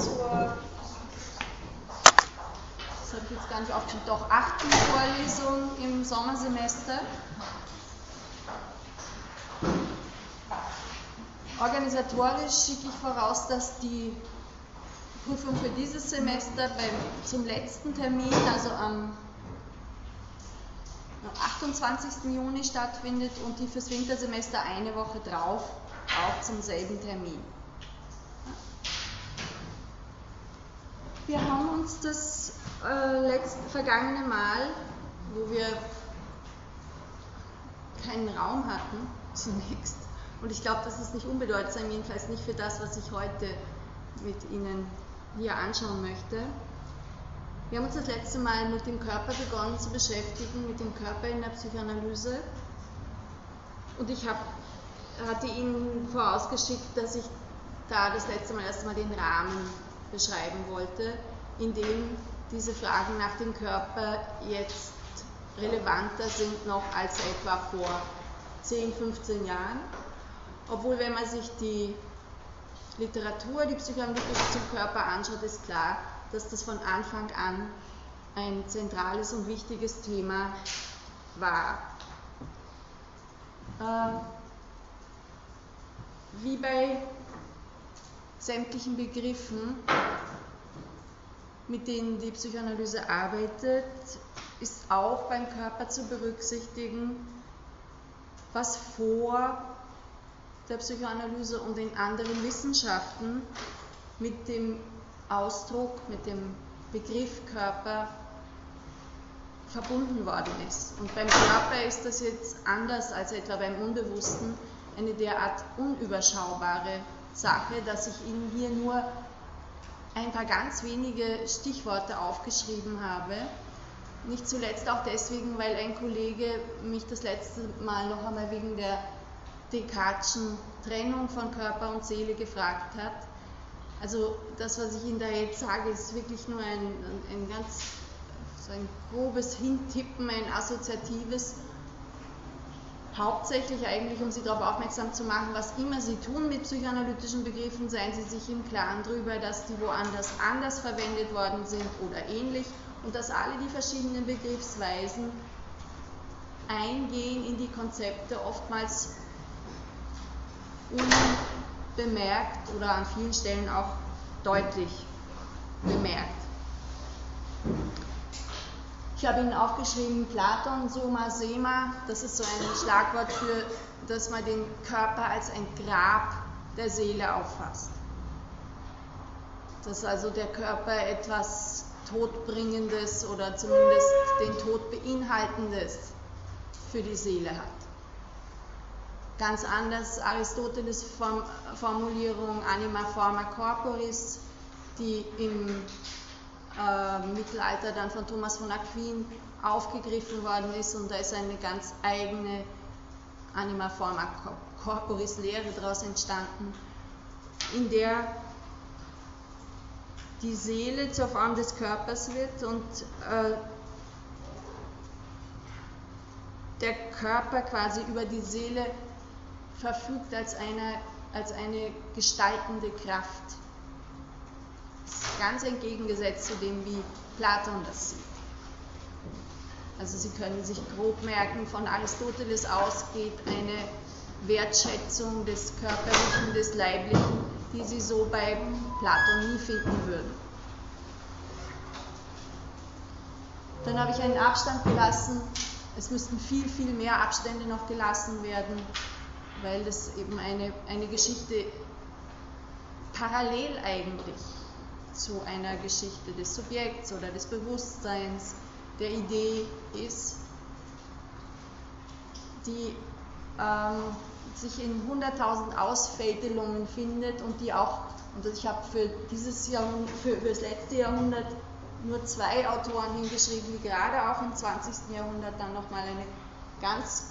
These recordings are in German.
zur, das habe ich jetzt gar nicht aufgeschrieben, doch achten Vorlesung im Sommersemester. Organisatorisch schicke ich voraus, dass die Prüfung für dieses Semester beim, zum letzten Termin, also am 28. Juni stattfindet und die fürs Wintersemester eine Woche drauf auch zum selben Termin. Wir haben uns das äh, letzte, vergangene Mal, wo wir keinen Raum hatten, zunächst, und ich glaube, das ist nicht unbedeutsam, jedenfalls nicht für das, was ich heute mit Ihnen hier anschauen möchte. Wir haben uns das letzte Mal mit dem Körper begonnen zu beschäftigen, mit dem Körper in der Psychoanalyse. Und ich hab, hatte Ihnen vorausgeschickt, dass ich da das letzte Mal erstmal den Rahmen beschreiben wollte, in dem diese Fragen nach dem Körper jetzt relevanter sind noch als etwa vor 10, 15 Jahren. Obwohl, wenn man sich die Literatur, die psychoanalytische zum Körper anschaut, ist klar, dass das von Anfang an ein zentrales und wichtiges Thema war. Äh, wie bei sämtlichen Begriffen, mit denen die Psychoanalyse arbeitet, ist auch beim Körper zu berücksichtigen, was vor der Psychoanalyse und in anderen Wissenschaften mit dem Ausdruck, mit dem Begriff Körper verbunden worden ist. Und beim Körper ist das jetzt anders als etwa beim Unbewussten eine derart unüberschaubare Sache, dass ich Ihnen hier nur ein paar ganz wenige Stichworte aufgeschrieben habe. Nicht zuletzt auch deswegen, weil ein Kollege mich das letzte Mal noch einmal wegen der Descartes'schen Trennung von Körper und Seele gefragt hat. Also das, was ich Ihnen da jetzt sage, ist wirklich nur ein, ein ganz so ein grobes Hintippen, ein assoziatives, hauptsächlich eigentlich, um Sie darauf aufmerksam zu machen, was immer Sie tun mit psychoanalytischen Begriffen, seien Sie sich im Klaren darüber, dass die woanders anders verwendet worden sind oder ähnlich und dass alle die verschiedenen Begriffsweisen eingehen in die Konzepte oftmals unbemerkt oder an vielen Stellen auch deutlich bemerkt. Ich habe Ihnen aufgeschrieben, Platon, Soma, Sema, das ist so ein Schlagwort für, dass man den Körper als ein Grab der Seele auffasst. Dass also der Körper etwas Todbringendes oder zumindest den Tod beinhaltendes für die Seele hat ganz anders Aristoteles Formulierung Anima forma corporis, die im äh, Mittelalter dann von Thomas von Aquin aufgegriffen worden ist und da ist eine ganz eigene Anima forma corporis Lehre daraus entstanden, in der die Seele zur Form des Körpers wird und äh, der Körper quasi über die Seele verfügt als eine, als eine gestaltende Kraft. Ganz entgegengesetzt zu dem, wie Platon das sieht. Also Sie können sich grob merken, von Aristoteles ausgeht eine Wertschätzung des Körperlichen, des Leiblichen, die Sie so bei Platon nie finden würden. Dann habe ich einen Abstand gelassen. Es müssten viel, viel mehr Abstände noch gelassen werden weil das eben eine, eine Geschichte parallel eigentlich zu einer Geschichte des Subjekts oder des Bewusstseins, der Idee ist, die ähm, sich in 100.000 Ausfädelungen findet und die auch, und ich habe für dieses Jahrhundert, für, für das letzte Jahrhundert nur zwei Autoren hingeschrieben, die gerade auch im 20. Jahrhundert dann nochmal eine ganz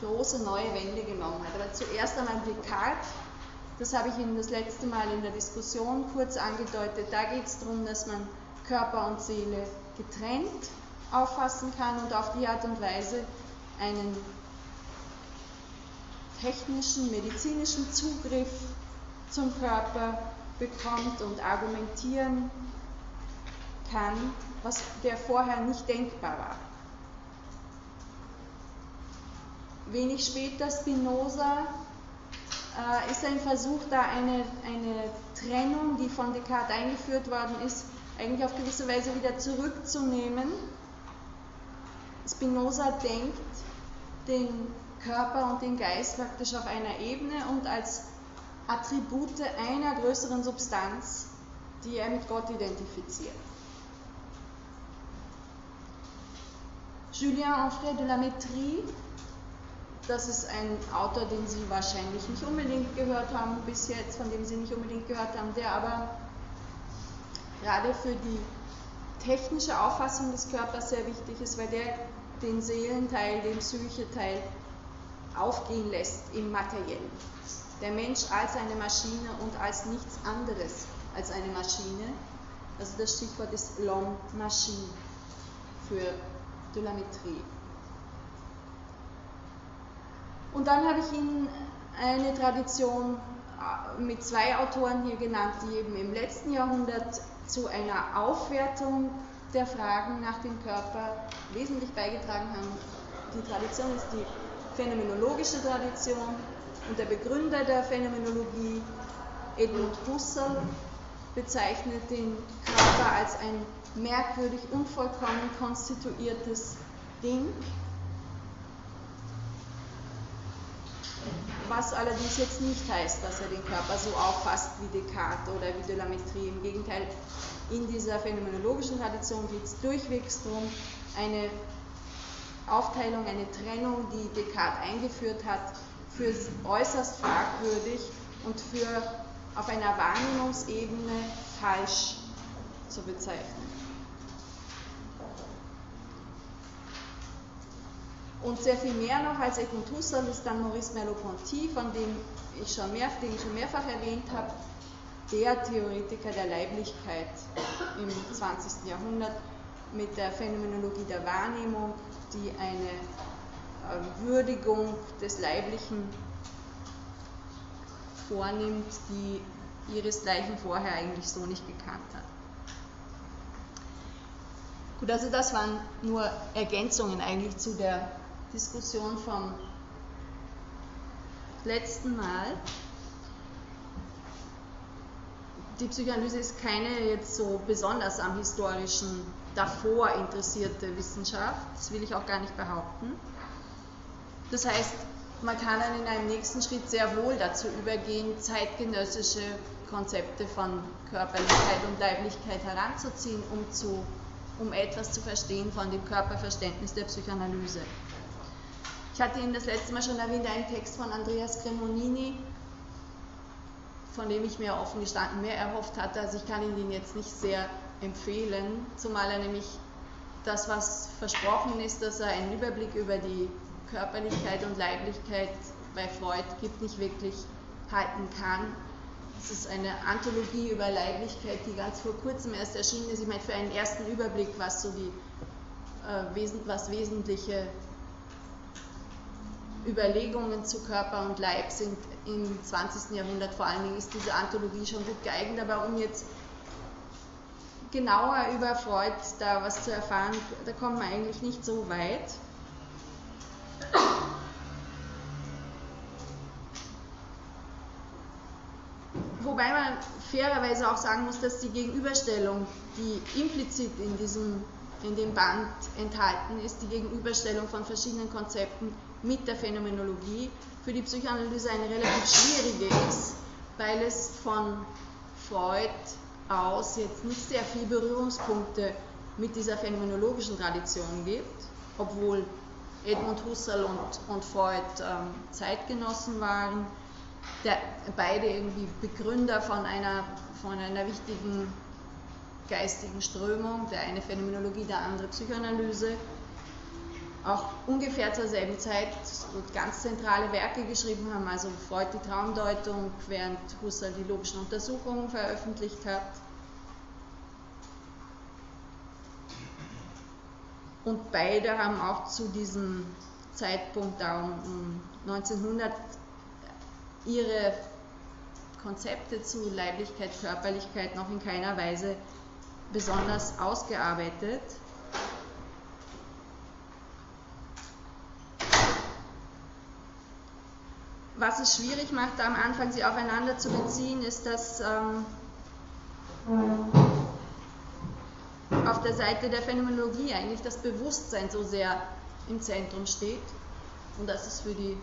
große neue Wende genommen hat. Aber zuerst einmal Descartes, das habe ich Ihnen das letzte Mal in der Diskussion kurz angedeutet, da geht es darum, dass man Körper und Seele getrennt auffassen kann und auf die Art und Weise einen technischen, medizinischen Zugriff zum Körper bekommt und argumentieren kann, was der vorher nicht denkbar war. Wenig später Spinoza ist ein Versuch, da eine, eine Trennung, die von Descartes eingeführt worden ist, eigentlich auf gewisse Weise wieder zurückzunehmen. Spinoza denkt den Körper und den Geist praktisch auf einer Ebene und als Attribute einer größeren Substanz, die er mit Gott identifiziert. Julien Onfray de la Métrie, das ist ein Autor, den Sie wahrscheinlich nicht unbedingt gehört haben bis jetzt, von dem Sie nicht unbedingt gehört haben, der aber gerade für die technische Auffassung des Körpers sehr wichtig ist, weil der den Seelenteil, den Psyche-Teil aufgehen lässt im Materiellen. Der Mensch als eine Maschine und als nichts anderes als eine Maschine. Also das Stichwort ist L'homme Machine für Delametrie. Und dann habe ich Ihnen eine Tradition äh, mit zwei Autoren hier genannt, die eben im letzten Jahrhundert zu einer Aufwertung der Fragen nach dem Körper wesentlich beigetragen haben. Die Tradition ist die phänomenologische Tradition und der Begründer der Phänomenologie, Edmund Husserl, bezeichnet den Körper als ein merkwürdig unvollkommen konstituiertes Ding, was allerdings jetzt nicht heißt, dass er den Körper so auffasst wie Descartes oder wie de. Im Gegenteil, in dieser phänomenologischen Tradition geht es durchwegs darum, eine Aufteilung, eine Trennung, die Descartes eingeführt hat, für äußerst fragwürdig und für auf einer Wahrnehmungsebene falsch zu bezeichnen. Und sehr viel mehr noch als Husserl ist dann Maurice Merleau-Ponty, von dem ich schon mehr, den ich schon mehrfach erwähnt habe, der Theoretiker der Leiblichkeit im 20. Jahrhundert mit der Phänomenologie der Wahrnehmung, die eine äh, Würdigung des Leiblichen vornimmt, die ihresgleichen vorher eigentlich so nicht gekannt hat. Gut, also das waren nur Ergänzungen eigentlich zu der Diskussion vom letzten Mal. Die Psychoanalyse ist keine jetzt so besonders am historischen davor interessierte Wissenschaft, das will ich auch gar nicht behaupten. Das heißt, man kann dann in einem nächsten Schritt sehr wohl dazu übergehen, zeitgenössische Konzepte von Körperlichkeit und Leiblichkeit heranzuziehen, um, zu, um etwas zu verstehen von dem Körperverständnis der Psychoanalyse. Ich hatte Ihnen das letzte Mal schon erwähnt, einen Text von Andreas Cremonini, von dem ich mir offen gestanden mehr erhofft hatte. Also ich kann Ihnen den jetzt nicht sehr empfehlen, zumal er nämlich das, was versprochen ist, dass er einen Überblick über die Körperlichkeit und Leiblichkeit bei Freud gibt, nicht wirklich halten kann. Es ist eine Anthologie über Leiblichkeit, die ganz vor kurzem erst erschienen ist. Ich meine, für einen ersten Überblick, was so die äh, was wesentliche Überlegungen zu Körper und Leib sind im 20. Jahrhundert vor allen Dingen, ist diese Anthologie schon gut geeignet. Aber um jetzt genauer über Freud da was zu erfahren, da kommt man eigentlich nicht so weit. Wobei man fairerweise auch sagen muss, dass die Gegenüberstellung, die implizit in, diesem, in dem Band enthalten ist, die Gegenüberstellung von verschiedenen Konzepten mit der Phänomenologie für die Psychoanalyse eine relativ schwierige ist, weil es von Freud aus jetzt nicht sehr viele Berührungspunkte mit dieser phänomenologischen Tradition gibt, obwohl Edmund Husserl und, und Freud ähm, Zeitgenossen waren, der, beide irgendwie Begründer von einer, von einer wichtigen geistigen Strömung, der eine Phänomenologie, der andere Psychoanalyse auch ungefähr zur selben Zeit ganz zentrale Werke geschrieben haben, also Freud die Traumdeutung, während Husserl die logischen Untersuchungen veröffentlicht hat. Und beide haben auch zu diesem Zeitpunkt, da um 1900, ihre Konzepte zu Leiblichkeit, Körperlichkeit noch in keiner Weise besonders ausgearbeitet. Was es schwierig macht, da am Anfang sie aufeinander zu beziehen, ist, dass ähm, auf der Seite der Phänomenologie eigentlich das Bewusstsein so sehr im Zentrum steht. Und das ist für die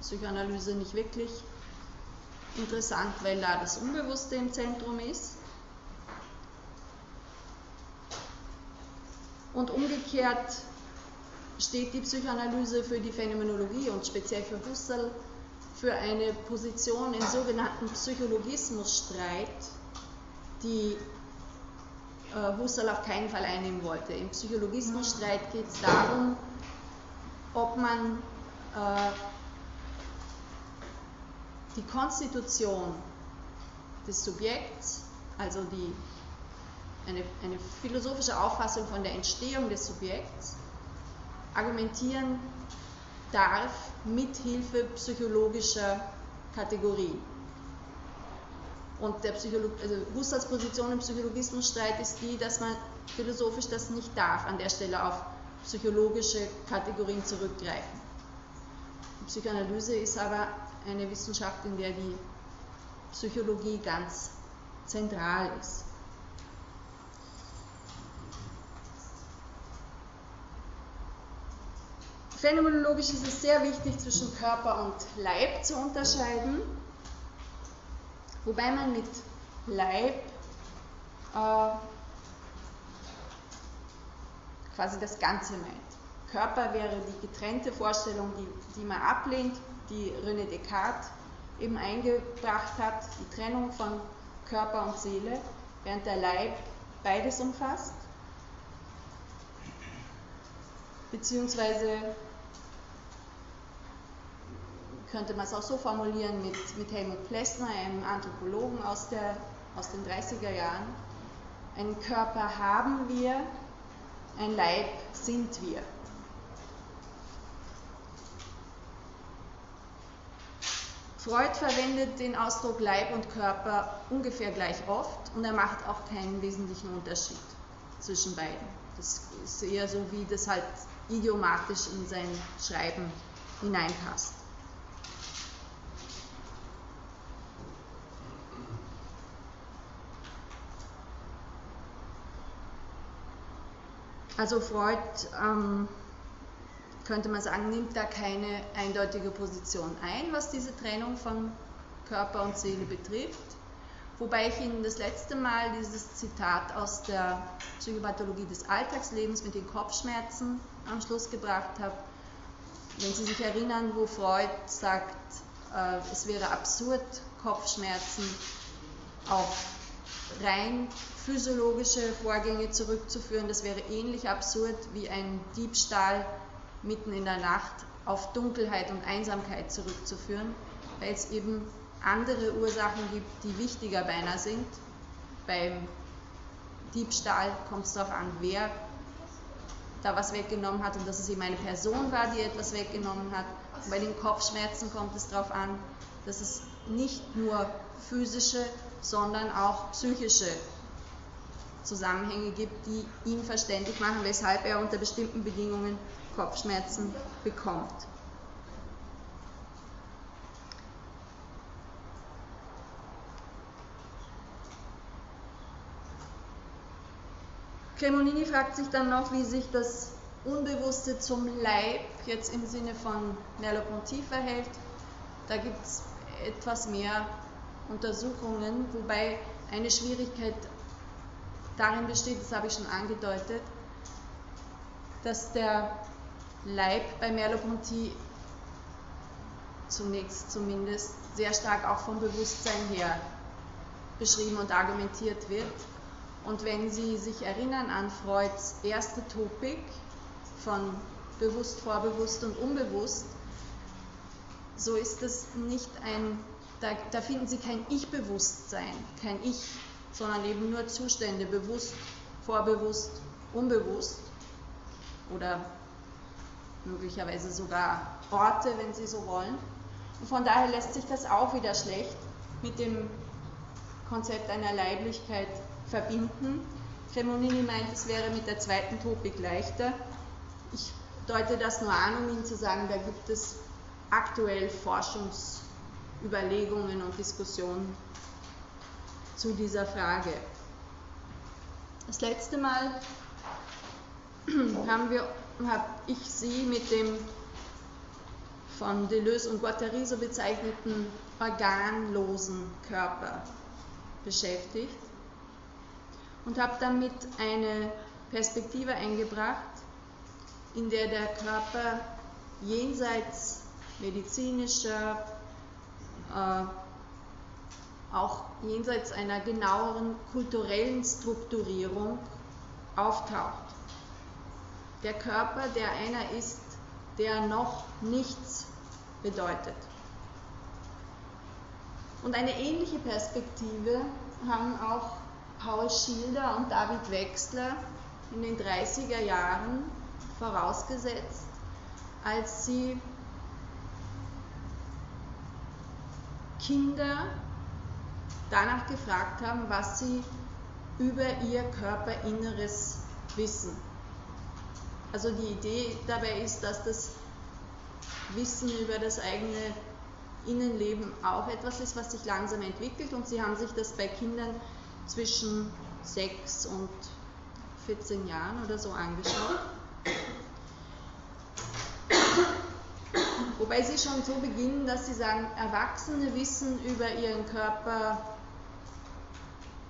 Psychoanalyse nicht wirklich interessant, weil da das Unbewusste im Zentrum ist. Und umgekehrt steht die Psychoanalyse für die Phänomenologie und speziell für Husserl für eine Position im sogenannten Psychologismusstreit, die äh, Husserl auf keinen Fall einnehmen wollte. Im Psychologismusstreit geht es darum, ob man äh, die Konstitution des Subjekts, also die, eine, eine philosophische Auffassung von der Entstehung des Subjekts, argumentieren darf mit Hilfe psychologischer Kategorien. Und der Psycholo also Position im Psychologismusstreit ist die, dass man philosophisch das nicht darf, an der Stelle auf psychologische Kategorien zurückgreifen. Die Psychoanalyse ist aber eine Wissenschaft, in der die Psychologie ganz zentral ist. Phänomenologisch ist es sehr wichtig, zwischen Körper und Leib zu unterscheiden, wobei man mit Leib äh, quasi das Ganze meint. Körper wäre die getrennte Vorstellung, die, die man ablehnt, die René Descartes eben eingebracht hat, die Trennung von Körper und Seele, während der Leib beides umfasst. Beziehungsweise könnte man es auch so formulieren mit, mit Helmut Plessner, einem Anthropologen aus, der, aus den 30er Jahren. Einen Körper haben wir, ein Leib sind wir. Freud verwendet den Ausdruck Leib und Körper ungefähr gleich oft und er macht auch keinen wesentlichen Unterschied zwischen beiden. Das ist eher so, wie das halt idiomatisch in sein Schreiben hineinpasst. Also Freud ähm, könnte man sagen, nimmt da keine eindeutige Position ein, was diese Trennung von Körper und Seele betrifft. Wobei ich Ihnen das letzte Mal dieses Zitat aus der Psychopathologie des Alltagslebens mit den Kopfschmerzen am Schluss gebracht habe. Wenn Sie sich erinnern, wo Freud sagt, äh, es wäre absurd, Kopfschmerzen auf rein physiologische Vorgänge zurückzuführen, das wäre ähnlich absurd wie ein Diebstahl mitten in der Nacht auf Dunkelheit und Einsamkeit zurückzuführen, weil es eben andere Ursachen gibt, die wichtiger beinahe sind. Beim Diebstahl kommt es darauf an, wer da was weggenommen hat und dass es eben eine Person war, die etwas weggenommen hat. Und bei den Kopfschmerzen kommt es darauf an, dass es nicht nur physische, sondern auch psychische Zusammenhänge gibt, die ihm verständlich machen, weshalb er unter bestimmten Bedingungen Kopfschmerzen bekommt. Cremonini fragt sich dann noch, wie sich das Unbewusste zum Leib jetzt im Sinne von Merleau-Ponty verhält. Da gibt es etwas mehr Untersuchungen, wobei eine Schwierigkeit darin besteht, das habe ich schon angedeutet, dass der Leib bei Merleau-Ponty zunächst zumindest sehr stark auch vom Bewusstsein her beschrieben und argumentiert wird. Und wenn Sie sich erinnern an Freuds erste Topik von bewusst, vorbewusst und unbewusst, so ist es nicht ein, da, da finden Sie kein Ich-Bewusstsein, kein Ich, sondern eben nur Zustände, bewusst, vorbewusst, unbewusst oder möglicherweise sogar Orte, wenn Sie so wollen. Und von daher lässt sich das auch wieder schlecht mit dem Konzept einer Leiblichkeit verbinden. Cremonini meint, es wäre mit der zweiten Topik leichter. Ich deute das nur an, um Ihnen zu sagen, da gibt es aktuell Forschungsüberlegungen und Diskussionen zu dieser Frage. Das letzte Mal haben wir, habe ich Sie mit dem von Deleuze und Guattari so bezeichneten organlosen Körper beschäftigt und habe damit eine Perspektive eingebracht, in der der Körper jenseits medizinischer, äh, auch jenseits einer genaueren kulturellen Strukturierung auftaucht. Der Körper, der einer ist, der noch nichts bedeutet. Und eine ähnliche Perspektive haben auch Paul Schilder und David Wechsler in den 30er Jahren vorausgesetzt, als sie Kinder danach gefragt haben, was sie über ihr Körperinneres wissen. Also die Idee dabei ist, dass das Wissen über das eigene Innenleben auch etwas ist, was sich langsam entwickelt und sie haben sich das bei Kindern zwischen 6 und 14 Jahren oder so angeschaut. Wobei sie schon so beginnen, dass sie sagen, Erwachsene wissen über ihren Körper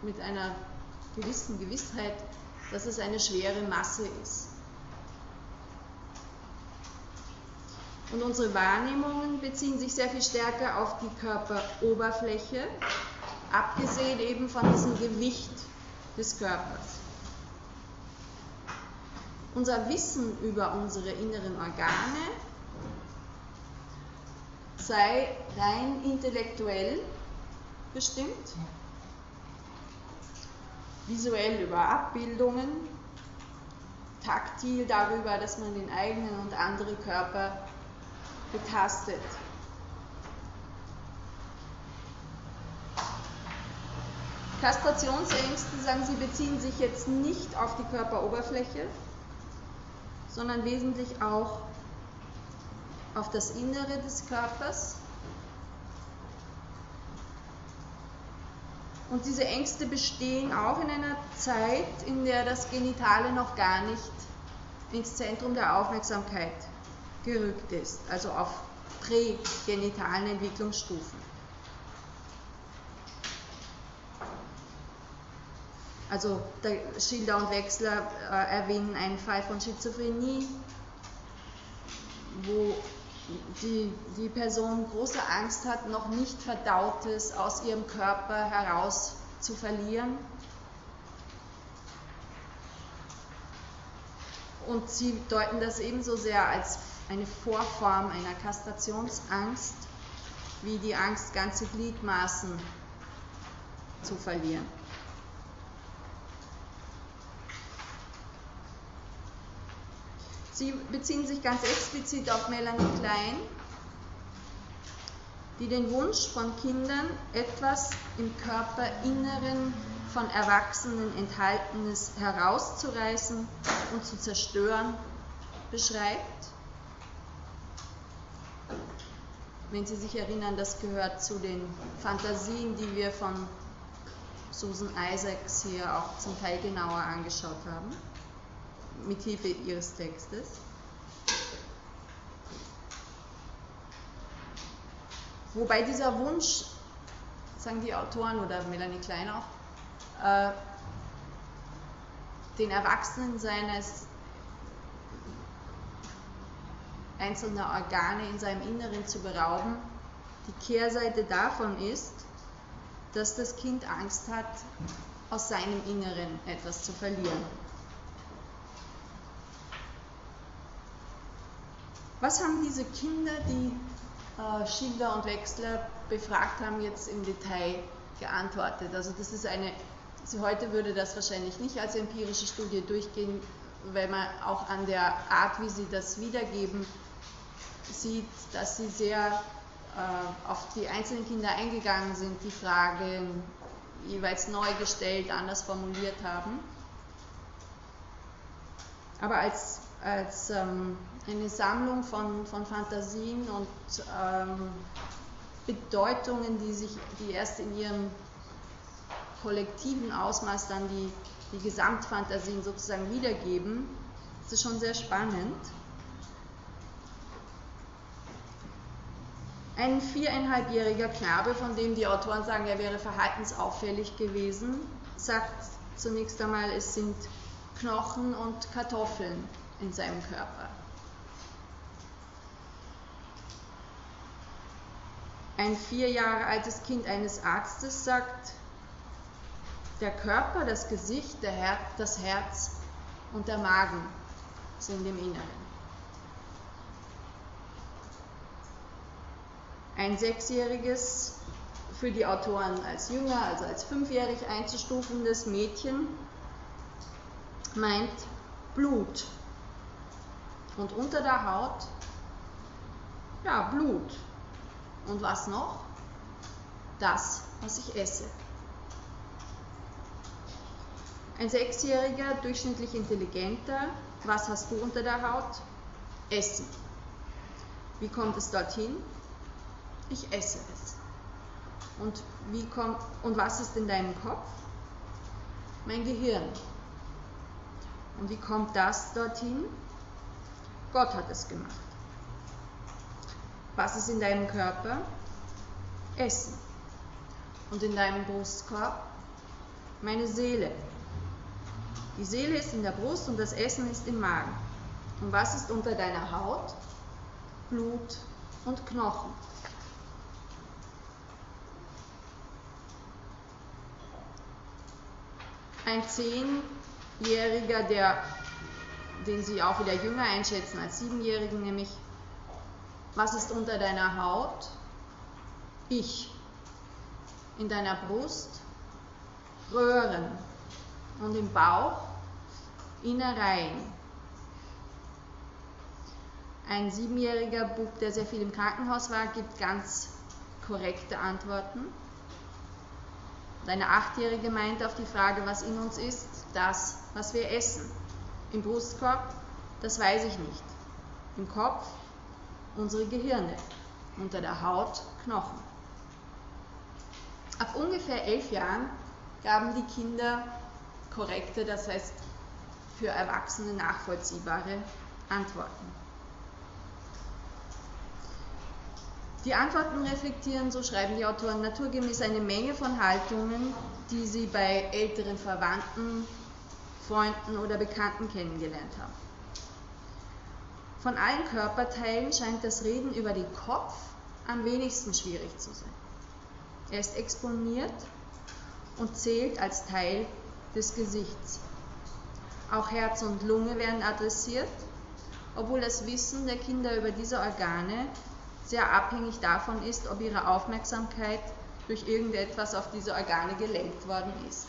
mit einer gewissen Gewissheit, dass es eine schwere Masse ist. Und unsere Wahrnehmungen beziehen sich sehr viel stärker auf die Körperoberfläche, abgesehen eben von diesem Gewicht des Körpers. Unser Wissen über unsere inneren Organe sei rein intellektuell bestimmt, visuell über Abbildungen, taktil darüber, dass man den eigenen und andere Körper betastet. Kastrationsängste, sagen Sie, beziehen sich jetzt nicht auf die Körperoberfläche, sondern wesentlich auch auf das Innere des Körpers. Und diese Ängste bestehen auch in einer Zeit, in der das Genitale noch gar nicht ins Zentrum der Aufmerksamkeit gerückt ist, also auf prägenitalen Entwicklungsstufen. Also Schilder und Wechsler äh, erwähnen einen Fall von Schizophrenie, wo die, die Person große Angst hat, noch nicht Verdautes aus ihrem Körper heraus zu verlieren. Und sie deuten das ebenso sehr als eine Vorform einer Kastrationsangst, wie die Angst, ganze Gliedmaßen zu verlieren. Sie beziehen sich ganz explizit auf Melanie Klein, die den Wunsch von Kindern, etwas im Körperinneren von Erwachsenen Enthaltenes herauszureißen und zu zerstören, beschreibt. Wenn Sie sich erinnern, das gehört zu den Fantasien, die wir von Susan Isaacs hier auch zum Teil genauer angeschaut haben, mithilfe ihres Textes. Wobei dieser Wunsch, sagen die Autoren oder Melanie Klein auch, äh, den Erwachsenen seines einzelner Organe in seinem Inneren zu berauben. Die Kehrseite davon ist, dass das Kind Angst hat, aus seinem Inneren etwas zu verlieren. Was haben diese Kinder, die äh, Schilder und Wechsler befragt haben, jetzt im Detail geantwortet? Also das ist eine, also heute würde das wahrscheinlich nicht als empirische Studie durchgehen, weil man auch an der Art, wie sie das wiedergeben, sieht, dass sie sehr äh, auf die einzelnen Kinder eingegangen sind, die Fragen jeweils neu gestellt, anders formuliert haben. Aber als, als ähm, eine Sammlung von, von Fantasien und ähm, Bedeutungen, die sich, die erst in ihrem kollektiven Ausmaß dann die, die Gesamtfantasien sozusagen wiedergeben, ist es schon sehr spannend. Ein viereinhalbjähriger Knabe, von dem die Autoren sagen, er wäre verhaltensauffällig gewesen, sagt zunächst einmal, es sind Knochen und Kartoffeln in seinem Körper. Ein vier Jahre altes Kind eines Arztes sagt, der Körper, das Gesicht, Her das Herz und der Magen sind im Inneren. ein sechsjähriges, für die Autoren als jünger, also als fünfjährig einzustufendes Mädchen meint Blut. Und unter der Haut, ja, Blut. Und was noch? Das, was ich esse. Ein Sechsjähriger, durchschnittlich intelligenter, was hast du unter der Haut? Essen. Wie kommt es dorthin? ich esse es. Und, wie kommt, und was ist in deinem Kopf? Mein Gehirn. Und wie kommt das dorthin? Gott hat es gemacht. Was ist in deinem Körper? Essen. Und in deinem Brustkorb? Meine Seele. Die Seele ist in der Brust und das Essen ist im Magen. Und was ist unter deiner Haut? Blut und Knochen. ein Zehnjähriger, der, den Sie auch wieder jünger einschätzen als Siebenjährigen, nämlich was ist unter deiner Haut? Ich. In deiner Brust Röhren und im Bauch Innereien. Ein siebenjähriger Bub, der sehr viel im Krankenhaus war, gibt ganz korrekte Antworten. Deine Achtjährige meint auf die Frage, was in uns ist, das, was wir essen. Im Brustkorb, das weiß ich nicht. Im Kopf, unsere Gehirne. Unter der Haut, Knochen. Ab ungefähr elf Jahren gaben die Kinder korrekte, das heißt für Erwachsene nachvollziehbare Antworten. Die Antworten reflektieren, so schreiben die Autoren, naturgemäß eine Menge von Haltungen, die sie bei älteren Verwandten, Freunden oder Bekannten kennengelernt haben. Von allen Körperteilen scheint das Reden über den Kopf am wenigsten schwierig zu sein. Er ist exponiert und zählt als Teil des Gesichts. Auch Herz und Lunge werden adressiert, obwohl das Wissen der Kinder über diese Organe sehr abhängig davon ist, ob ihre Aufmerksamkeit durch irgendetwas auf diese Organe gelenkt worden ist.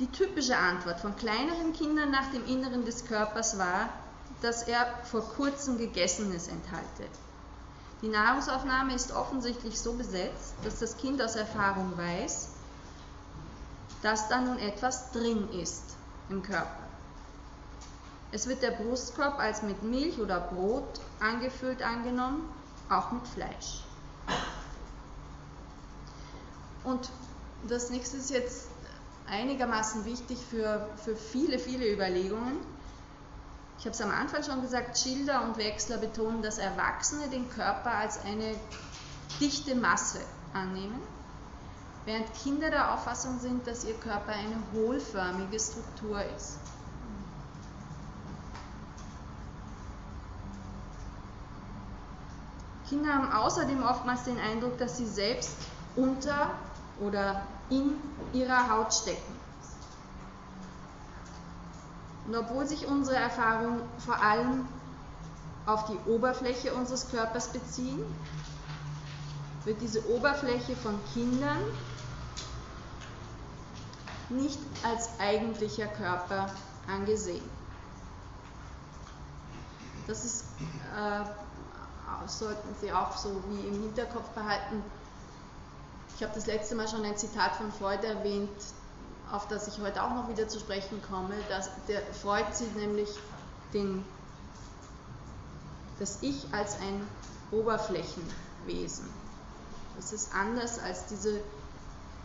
Die typische Antwort von kleineren Kindern nach dem Inneren des Körpers war, dass er vor kurzem Gegessenes enthalte. Die Nahrungsaufnahme ist offensichtlich so besetzt, dass das Kind aus Erfahrung weiß, dass da nun etwas drin ist im Körper. Es wird der Brustkorb als mit Milch oder Brot angefüllt angenommen, auch mit Fleisch. Und das nächste ist jetzt einigermaßen wichtig für, für viele, viele Überlegungen. Ich habe es am Anfang schon gesagt, Schilder und Wechsler betonen, dass Erwachsene den Körper als eine dichte Masse annehmen, während Kinder der Auffassung sind, dass ihr Körper eine hohlförmige Struktur ist. Kinder haben außerdem oftmals den Eindruck, dass sie selbst unter oder in ihrer Haut stecken. Und obwohl sich unsere Erfahrungen vor allem auf die Oberfläche unseres Körpers beziehen, wird diese Oberfläche von Kindern nicht als eigentlicher Körper angesehen. Das ist, äh, sollten Sie auch so wie im Hinterkopf behalten. Ich habe das letzte Mal schon ein Zitat von Freud erwähnt, auf das ich heute auch noch wieder zu sprechen komme. Dass der Freud sieht nämlich den, das Ich als ein Oberflächenwesen. Das ist anders als diese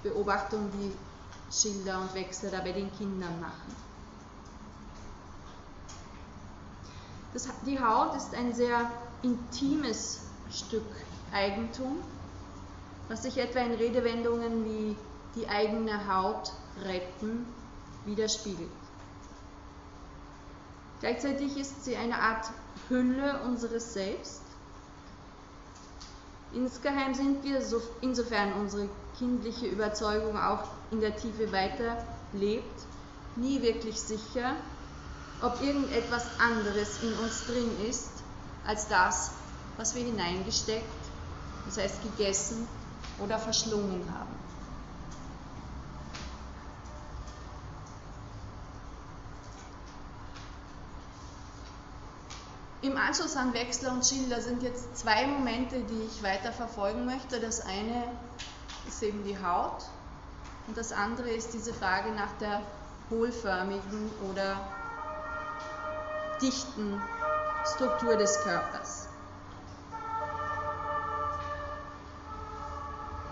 Beobachtung, die Schilder und Wechsler da bei den Kindern machen. Das, die Haut ist ein sehr intimes Stück Eigentum, was sich etwa in Redewendungen wie die eigene Haut retten widerspiegelt. Gleichzeitig ist sie eine Art Hülle unseres Selbst. Insgeheim sind wir, insofern unsere kindliche Überzeugung auch in der Tiefe weiterlebt, nie wirklich sicher, ob irgendetwas anderes in uns drin ist als das, was wir hineingesteckt, das heißt gegessen oder verschlungen haben. Im Anschluss an Wechsler und Schilder sind jetzt zwei Momente, die ich weiter verfolgen möchte. Das eine ist eben die Haut und das andere ist diese Frage nach der hohlförmigen oder dichten Struktur des Körpers.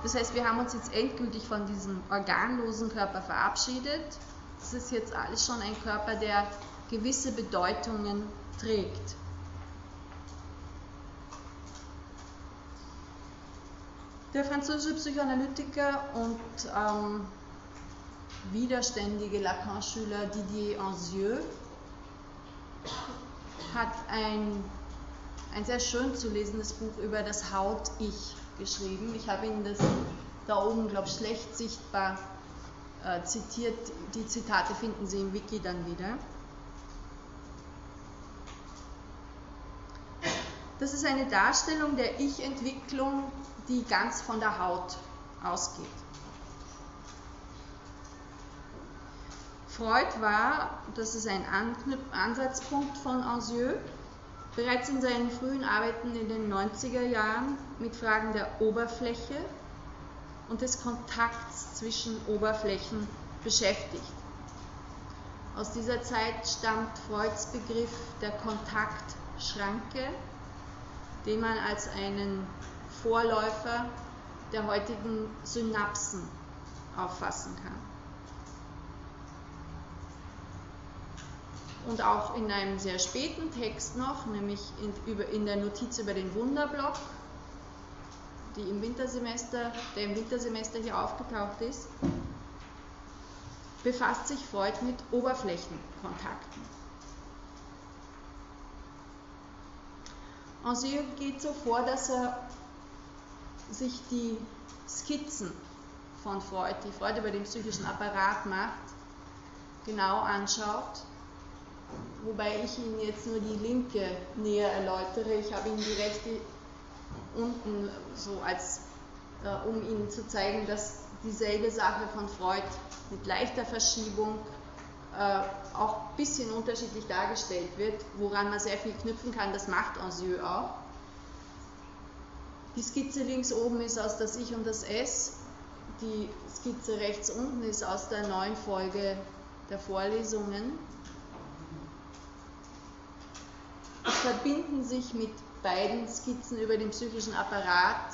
Das heißt, wir haben uns jetzt endgültig von diesem organlosen Körper verabschiedet. Das ist jetzt alles schon ein Körper, der gewisse Bedeutungen trägt. Der französische Psychoanalytiker und ähm, widerständige Lacan-Schüler Didier Anzieux hat ein, ein sehr schön zu lesendes Buch über das Haut-Ich geschrieben. Ich habe Ihnen das da oben, glaube ich, schlecht sichtbar äh, zitiert. Die Zitate finden Sie im Wiki dann wieder. Das ist eine Darstellung der Ich-Entwicklung, die ganz von der Haut ausgeht. Freud war, das ist ein Ansatzpunkt von Anzieux, bereits in seinen frühen Arbeiten in den 90er Jahren mit Fragen der Oberfläche und des Kontakts zwischen Oberflächen beschäftigt. Aus dieser Zeit stammt Freuds Begriff der Kontaktschranke, den man als einen Vorläufer der heutigen Synapsen auffassen kann. Und auch in einem sehr späten Text noch, nämlich in, über, in der Notiz über den Wunderblock, die im Wintersemester, der im Wintersemester hier aufgetaucht ist, befasst sich Freud mit Oberflächenkontakten. Anzieux geht so vor, dass er sich die Skizzen von Freud, die Freud über den psychischen Apparat macht, genau anschaut wobei ich Ihnen jetzt nur die linke näher erläutere. Ich habe Ihnen die rechte unten so als, äh, um Ihnen zu zeigen, dass dieselbe Sache von Freud mit leichter Verschiebung äh, auch ein bisschen unterschiedlich dargestellt wird, woran man sehr viel knüpfen kann, das macht Anzieux auch. Die Skizze links oben ist aus das Ich und das Es, die Skizze rechts unten ist aus der neuen Folge der Vorlesungen. Es verbinden sich mit beiden Skizzen über den psychischen Apparat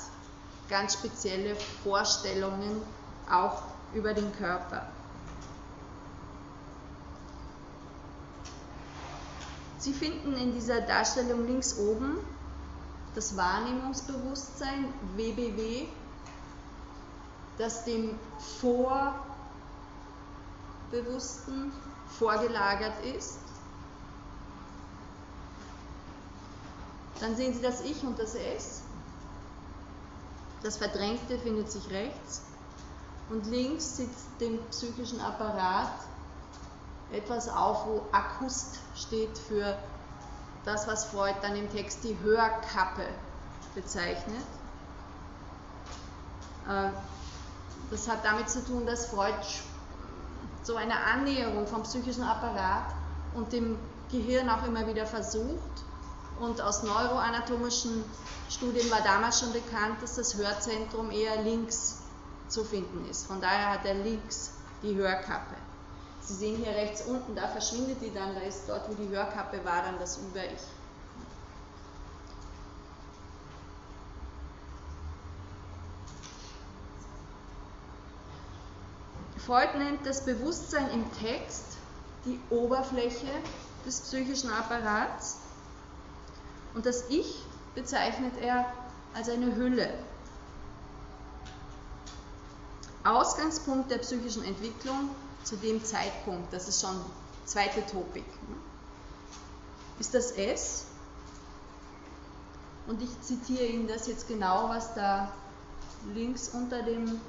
ganz spezielle Vorstellungen auch über den Körper. Sie finden in dieser Darstellung links oben das Wahrnehmungsbewusstsein WBW, das dem Vorbewussten vorgelagert ist. Dann sehen Sie das Ich und das Es. Das Verdrängte findet sich rechts. Und links sitzt dem psychischen Apparat etwas auf, wo Akust steht für das, was Freud dann im Text die Hörkappe bezeichnet. Äh, das hat damit zu tun, dass Freud so eine Annäherung vom psychischen Apparat und dem Gehirn auch immer wieder versucht Und aus neuroanatomischen Studien war damals schon bekannt, dass das Hörzentrum eher links zu finden ist. Von daher hat er links die Hörkappe. Sie sehen hier rechts unten, da verschwindet die dann, da ist dort, wo die Hörkappe war, dann das Über-Ich. Freud nennt das Bewusstsein im Text die Oberfläche des psychischen Apparats und das Ich bezeichnet er als eine Hülle. Ausgangspunkt der psychischen Entwicklung zu dem Zeitpunkt, das ist schon zweite Topik, ist das S. Und ich zitiere Ihnen das jetzt genau, was da links unter, dem,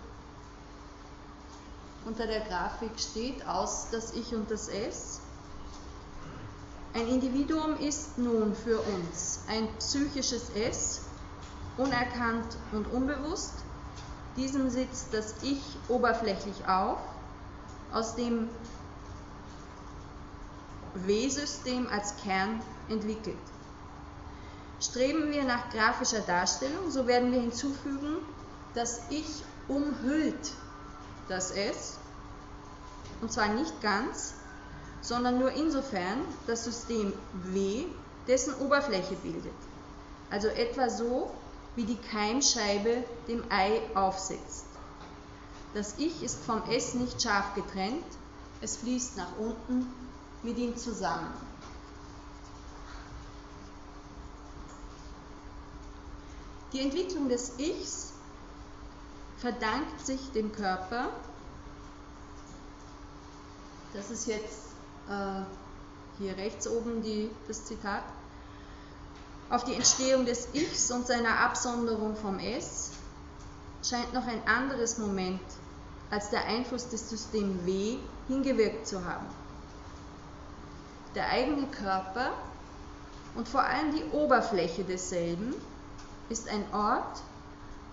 unter der Grafik steht, aus das Ich und das S. Ein Individuum ist nun für uns ein psychisches Es, unerkannt und unbewusst. Diesem sitzt das Ich oberflächlich auf, aus dem W-System als Kern entwickelt. Streben wir nach grafischer Darstellung, so werden wir hinzufügen, das Ich umhüllt das S, und zwar nicht ganz, sondern nur insofern das System W dessen Oberfläche bildet. Also etwa so, wie die Keimscheibe dem Ei aufsetzt. Das Ich ist vom S nicht scharf getrennt, es fließt nach unten mit ihm zusammen. Die Entwicklung des Ichs verdankt sich dem Körper. Das ist jetzt hier rechts oben die, das Zitat, auf die Entstehung des Ichs und seiner Absonderung vom S scheint noch ein anderes Moment als der Einfluss des Systems W hingewirkt zu haben. Der eigene Körper und vor allem die Oberfläche desselben ist ein Ort,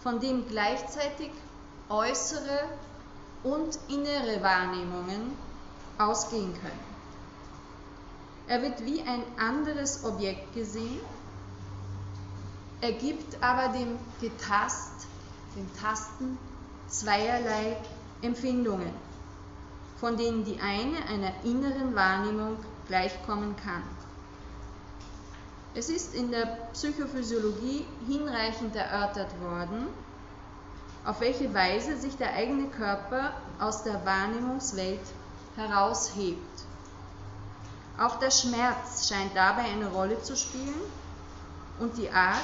von dem gleichzeitig äußere und innere Wahrnehmungen ausgehen können. Er wird wie ein anderes Objekt gesehen, er gibt aber dem Getast, dem Tasten, zweierlei Empfindungen, von denen die eine einer inneren Wahrnehmung gleichkommen kann. Es ist in der Psychophysiologie hinreichend erörtert worden, auf welche Weise sich der eigene Körper aus der Wahrnehmungswelt heraushebt. Auch der Schmerz scheint dabei eine Rolle zu spielen und die Art,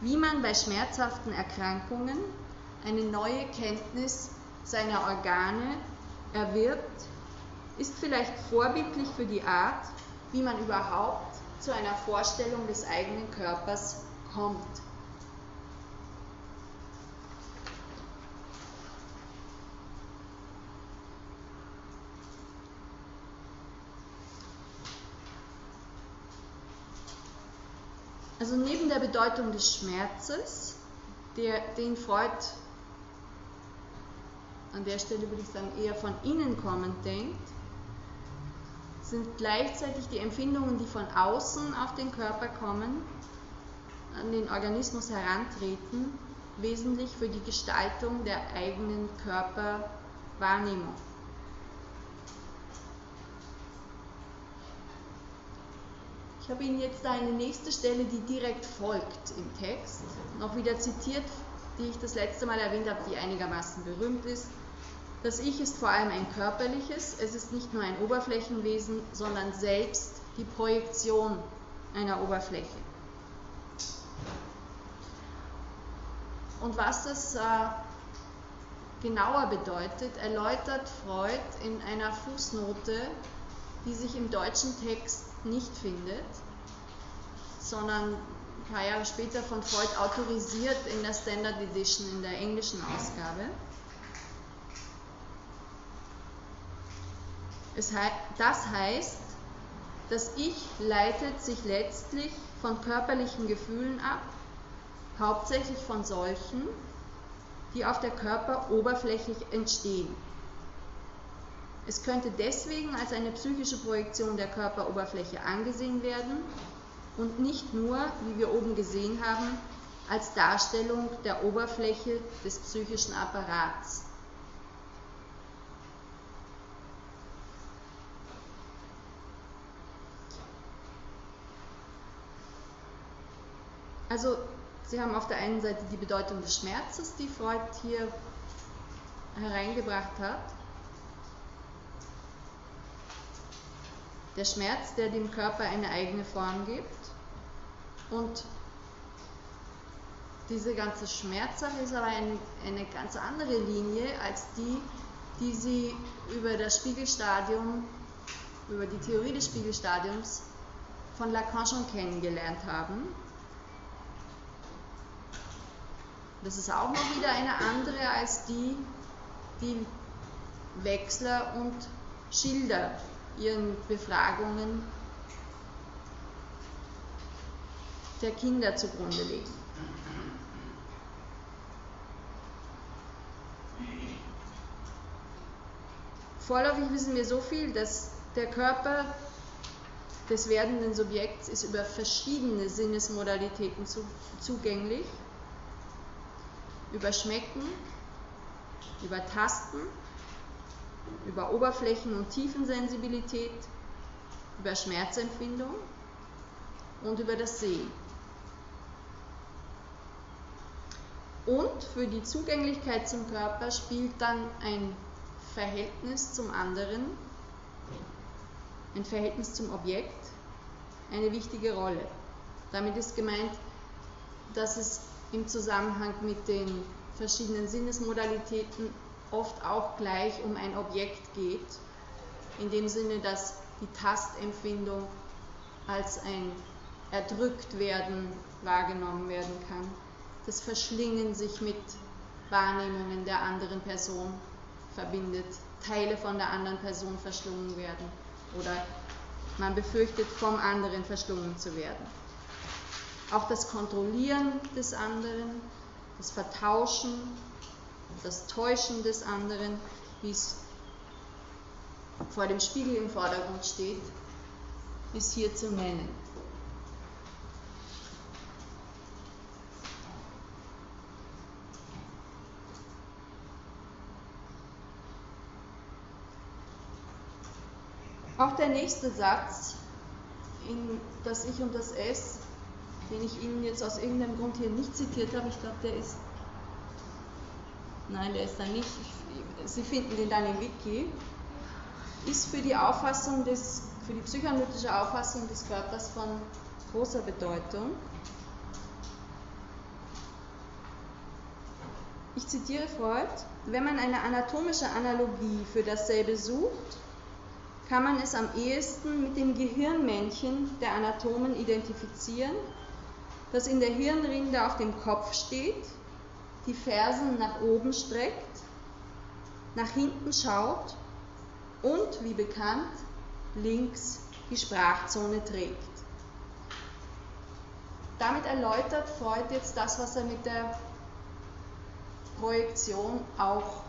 wie man bei schmerzhaften Erkrankungen eine neue Kenntnis seiner Organe erwirbt, ist vielleicht vorbildlich für die Art, wie man überhaupt zu einer Vorstellung des eigenen Körpers kommt. Also neben der Bedeutung des Schmerzes, der, den Freud an der Stelle würde ich sagen eher von innen kommend denkt, sind gleichzeitig die Empfindungen, die von außen auf den Körper kommen, an den Organismus herantreten, wesentlich für die Gestaltung der eigenen Körperwahrnehmung. Ich habe Ihnen jetzt eine nächste Stelle, die direkt folgt im Text, noch wieder zitiert, die ich das letzte Mal erwähnt habe, die einigermaßen berühmt ist. Das Ich ist vor allem ein körperliches, es ist nicht nur ein Oberflächenwesen, sondern selbst die Projektion einer Oberfläche. Und was das äh, genauer bedeutet, erläutert Freud in einer Fußnote, die sich im deutschen Text nicht findet, sondern ein paar Jahre später von Freud autorisiert in der Standard Edition, in der englischen Ausgabe. das heißt, das Ich leitet sich letztlich von körperlichen Gefühlen ab, hauptsächlich von solchen, die auf der Körperoberfläche entstehen. Es könnte deswegen als eine psychische Projektion der Körperoberfläche angesehen werden, und nicht nur, wie wir oben gesehen haben, als Darstellung der Oberfläche des psychischen Apparats. Also Sie haben auf der einen Seite die Bedeutung des Schmerzes, die Freud hier hereingebracht hat. Der Schmerz, der dem Körper eine eigene Form gibt. Und diese ganze Schmerzsache ist aber eine, eine ganz andere Linie als die, die Sie über das Spiegelstadium, über die Theorie des Spiegelstadiums von Lacan schon kennengelernt haben. Das ist auch noch wieder eine andere als die, die Wechsler und Schilder ihren Befragungen der Kinder zugrunde legen. Vorläufig wissen wir so viel, dass der Körper des werdenden Subjekts ist über verschiedene Sinnesmodalitäten zugänglich über Schmecken, über Tasten, über Oberflächen- und Tiefensensibilität, über Schmerzempfindung und über das Sehen. Und für die Zugänglichkeit zum Körper spielt dann ein Verhältnis zum anderen, ein Verhältnis zum Objekt eine wichtige Rolle. Damit ist gemeint, dass es im Zusammenhang mit den verschiedenen Sinnesmodalitäten oft auch gleich um ein Objekt geht, in dem Sinne, dass die Tastempfindung als ein Erdrücktwerden wahrgenommen werden kann. Das Verschlingen sich mit Wahrnehmungen der anderen Person verbindet, Teile von der anderen Person verschlungen werden oder man befürchtet, vom anderen verschlungen zu werden auch das Kontrollieren des anderen, das Vertauschen, das Täuschen des anderen, wie es vor dem Spiegel im Vordergrund steht, ist hier zu nennen. Auch der nächste Satz, in das Ich und das Es, den ich Ihnen jetzt aus irgendeinem Grund hier nicht zitiert habe. Ich glaube, der ist. Nein, der ist da nicht. Sie finden den dann im Wiki. Ist für die Auffassung des, für die psychoanalytische Auffassung des Körpers von großer Bedeutung. Ich zitiere Freud, wenn man eine anatomische Analogie für dasselbe sucht, kann man es am ehesten mit dem Gehirnmännchen der Anatomen identifizieren, das in der Hirnrinde auf dem Kopf steht, die Fersen nach oben streckt, nach hinten schaut und, wie bekannt, links die Sprachzone trägt. Damit erläutert Freud jetzt das, was er mit der Projektion auch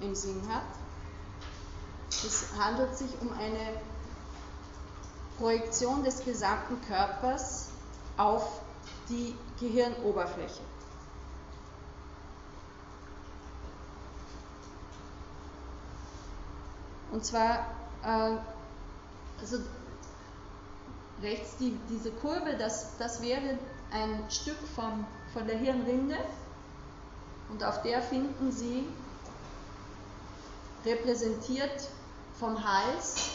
im Sinn hat. Es handelt sich um eine Projektion des gesamten Körpers auf die Gehirnoberfläche. Und zwar, äh, also rechts die, diese Kurve, das, das wäre ein Stück vom, von der Hirnrinde. Und auf der finden Sie repräsentiert vom Hals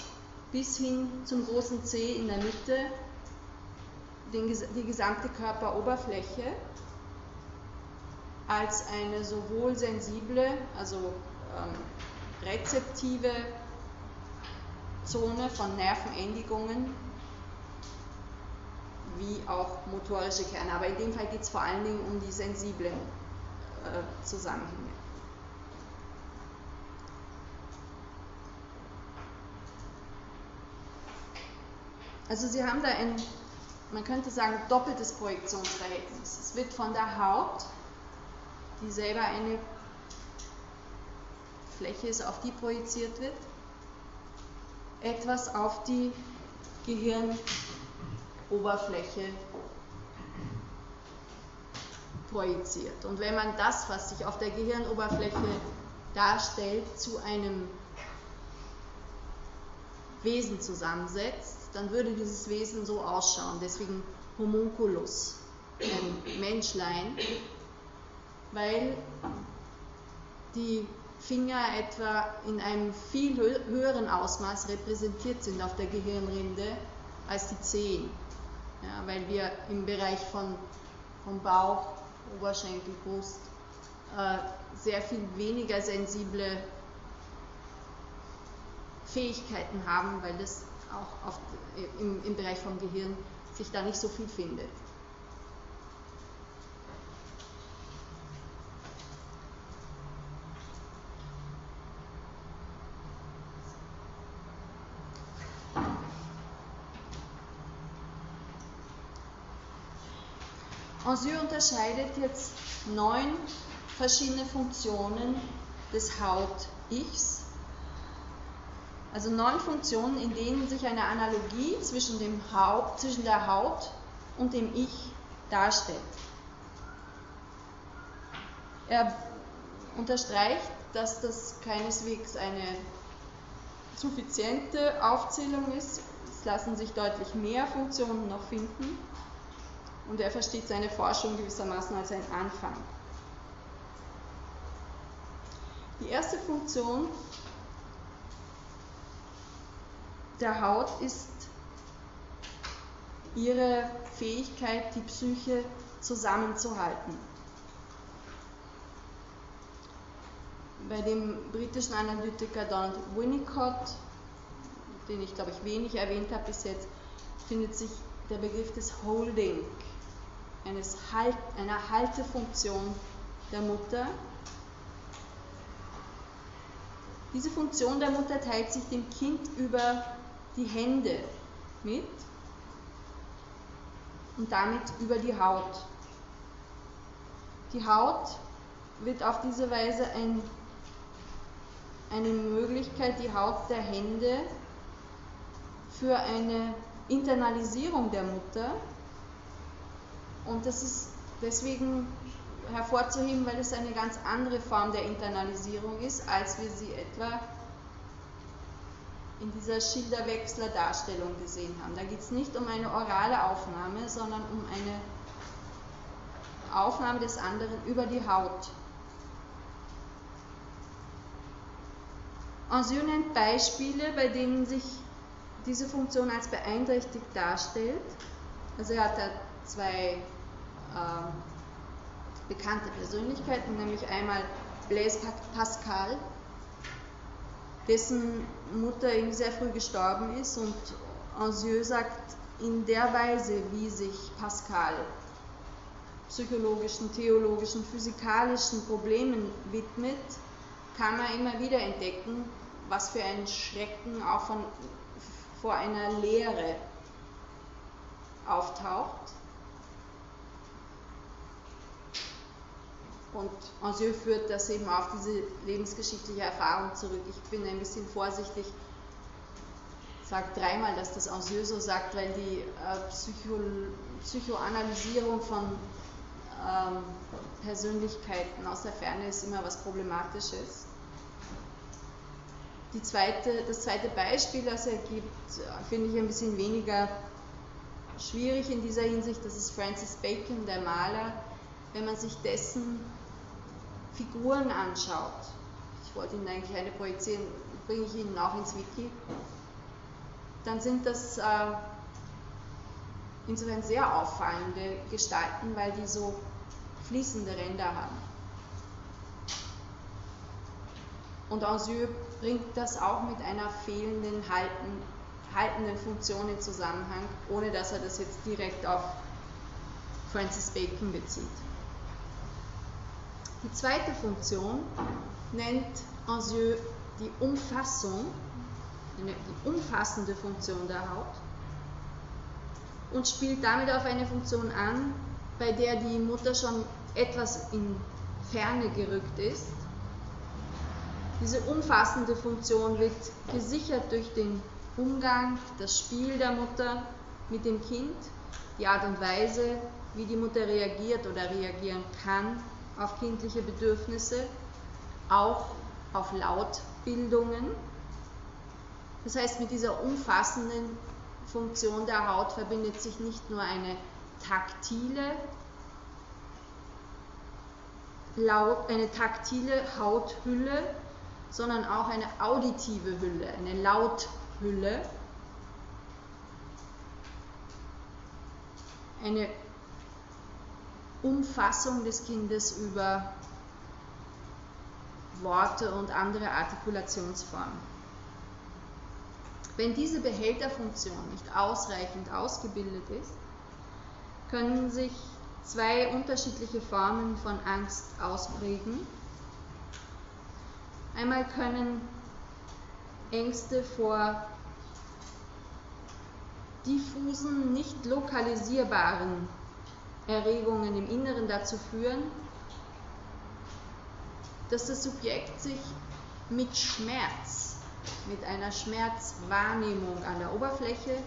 bis hin zum großen C in der Mitte den, die gesamte Körperoberfläche als eine sowohl sensible, also ähm, rezeptive Zone von Nervenendigungen wie auch motorische Kerne. Aber in dem Fall geht es vor allen Dingen um die sensiblen äh, Zusammenhänge. Also Sie haben da ein man könnte sagen, doppeltes Projektionsverhältnis. Es wird von der Haut, die selber eine Fläche ist, auf die projiziert wird, etwas auf die Gehirnoberfläche Oberfläche projiziert. Und wenn man das, was sich auf der Gehirnoberfläche darstellt, zu einem Wesen zusammensetzt, dann würde dieses Wesen so ausschauen. Deswegen Homunculus, ein Menschlein, weil die Finger etwa in einem viel höheren Ausmaß repräsentiert sind auf der Gehirnrinde als die Zehen. Ja, weil wir im Bereich von, von Bauch, Oberschenkel, Brust äh, sehr viel weniger sensible Fähigkeiten haben, weil das auch auf, im, im Bereich vom Gehirn sich da nicht so viel findet. Ansieu unterscheidet jetzt neun verschiedene Funktionen des Haut-Ichs. Also neun Funktionen, in denen sich eine Analogie zwischen, dem Haut, zwischen der Haut und dem Ich darstellt. Er unterstreicht, dass das keineswegs eine suffiziente Aufzählung ist. Es lassen sich deutlich mehr Funktionen noch finden und er versteht seine Forschung gewissermaßen als einen Anfang. Die erste Funktion der Haut ist ihre Fähigkeit, die Psyche zusammenzuhalten. Bei dem britischen Analytiker Donald Winnicott, den ich glaube ich wenig erwähnt habe bis jetzt, findet sich der Begriff des Holding eines halt, einer Haltefunktion der Mutter. Diese Funktion der Mutter teilt sich dem Kind über die Hände mit und damit über die Haut. Die Haut wird auf diese Weise ein, eine Möglichkeit, die Haut der Hände für eine Internalisierung der Mutter und das ist deswegen hervorzuheben, weil es eine ganz andere Form der Internalisierung ist, als wir sie etwa in dieser Schilderwechsler-Darstellung gesehen haben. Da geht es nicht um eine orale Aufnahme, sondern um eine Aufnahme des anderen über die Haut. Anjou nennt Beispiele, bei denen sich diese Funktion als beeinträchtigt darstellt. Also er hat da zwei äh, bekannte Persönlichkeiten, nämlich einmal Blaise Pascal, dessen Mutter eben sehr früh gestorben ist und Anzieux sagt, in der Weise, wie sich Pascal psychologischen, theologischen, physikalischen Problemen widmet, kann man immer wieder entdecken, was für ein Schrecken auch von, vor einer Lehre auftaucht Und Anjou führt das eben auf diese lebensgeschichtliche Erfahrung zurück. Ich bin ein bisschen vorsichtig, sage dreimal, dass das Anjou so sagt, weil die äh, Psycho Psychoanalysierung von ähm, Persönlichkeiten aus der Ferne ist immer was Problematisches. Zweite, das zweite Beispiel, das er gibt, finde ich ein bisschen weniger schwierig in dieser Hinsicht. Das ist Francis Bacon, der Maler. Wenn man sich dessen Figuren anschaut, ich wollte Ihnen eine projizieren, bringe ich Ihnen auch ins Wiki, dann sind das äh, insofern sehr auffallende Gestalten, weil die so fließende Ränder haben. Und Anjou bringt das auch mit einer fehlenden halten, haltenden Funktion in Zusammenhang, ohne dass er das jetzt direkt auf Francis Bacon bezieht. Die zweite Funktion nennt Anzieu die Umfassung, die umfassende Funktion der Haut und spielt damit auf eine Funktion an, bei der die Mutter schon etwas in Ferne gerückt ist. Diese umfassende Funktion wird gesichert durch den Umgang, das Spiel der Mutter mit dem Kind die Art und Weise, wie die Mutter reagiert oder reagieren kann auf kindliche Bedürfnisse, auch auf Lautbildungen. Das heißt, mit dieser umfassenden Funktion der Haut verbindet sich nicht nur eine taktile, Laut, eine taktile Hauthülle, sondern auch eine auditive Hülle, eine Lauthülle, eine Umfassung des Kindes über Worte und andere Artikulationsformen. Wenn diese Behälterfunktion nicht ausreichend ausgebildet ist, können sich zwei unterschiedliche Formen von Angst ausprägen. Einmal können Ängste vor diffusen, nicht lokalisierbaren Erregungen im Inneren dazu führen, dass das Subjekt sich mit Schmerz, mit einer Schmerzwahrnehmung an der Oberfläche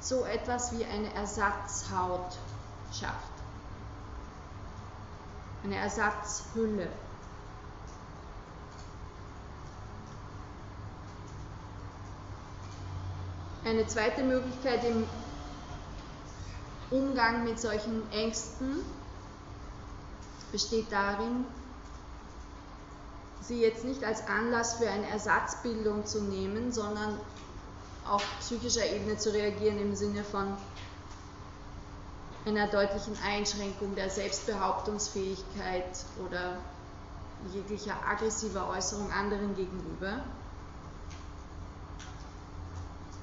so etwas wie eine Ersatzhaut schafft. Eine Ersatzhülle. Eine zweite Möglichkeit im Umgang mit solchen Ängsten besteht darin, sie jetzt nicht als Anlass für eine Ersatzbildung zu nehmen, sondern auf psychischer Ebene zu reagieren im Sinne von einer deutlichen Einschränkung der Selbstbehauptungsfähigkeit oder jeglicher aggressiver Äußerung anderen gegenüber.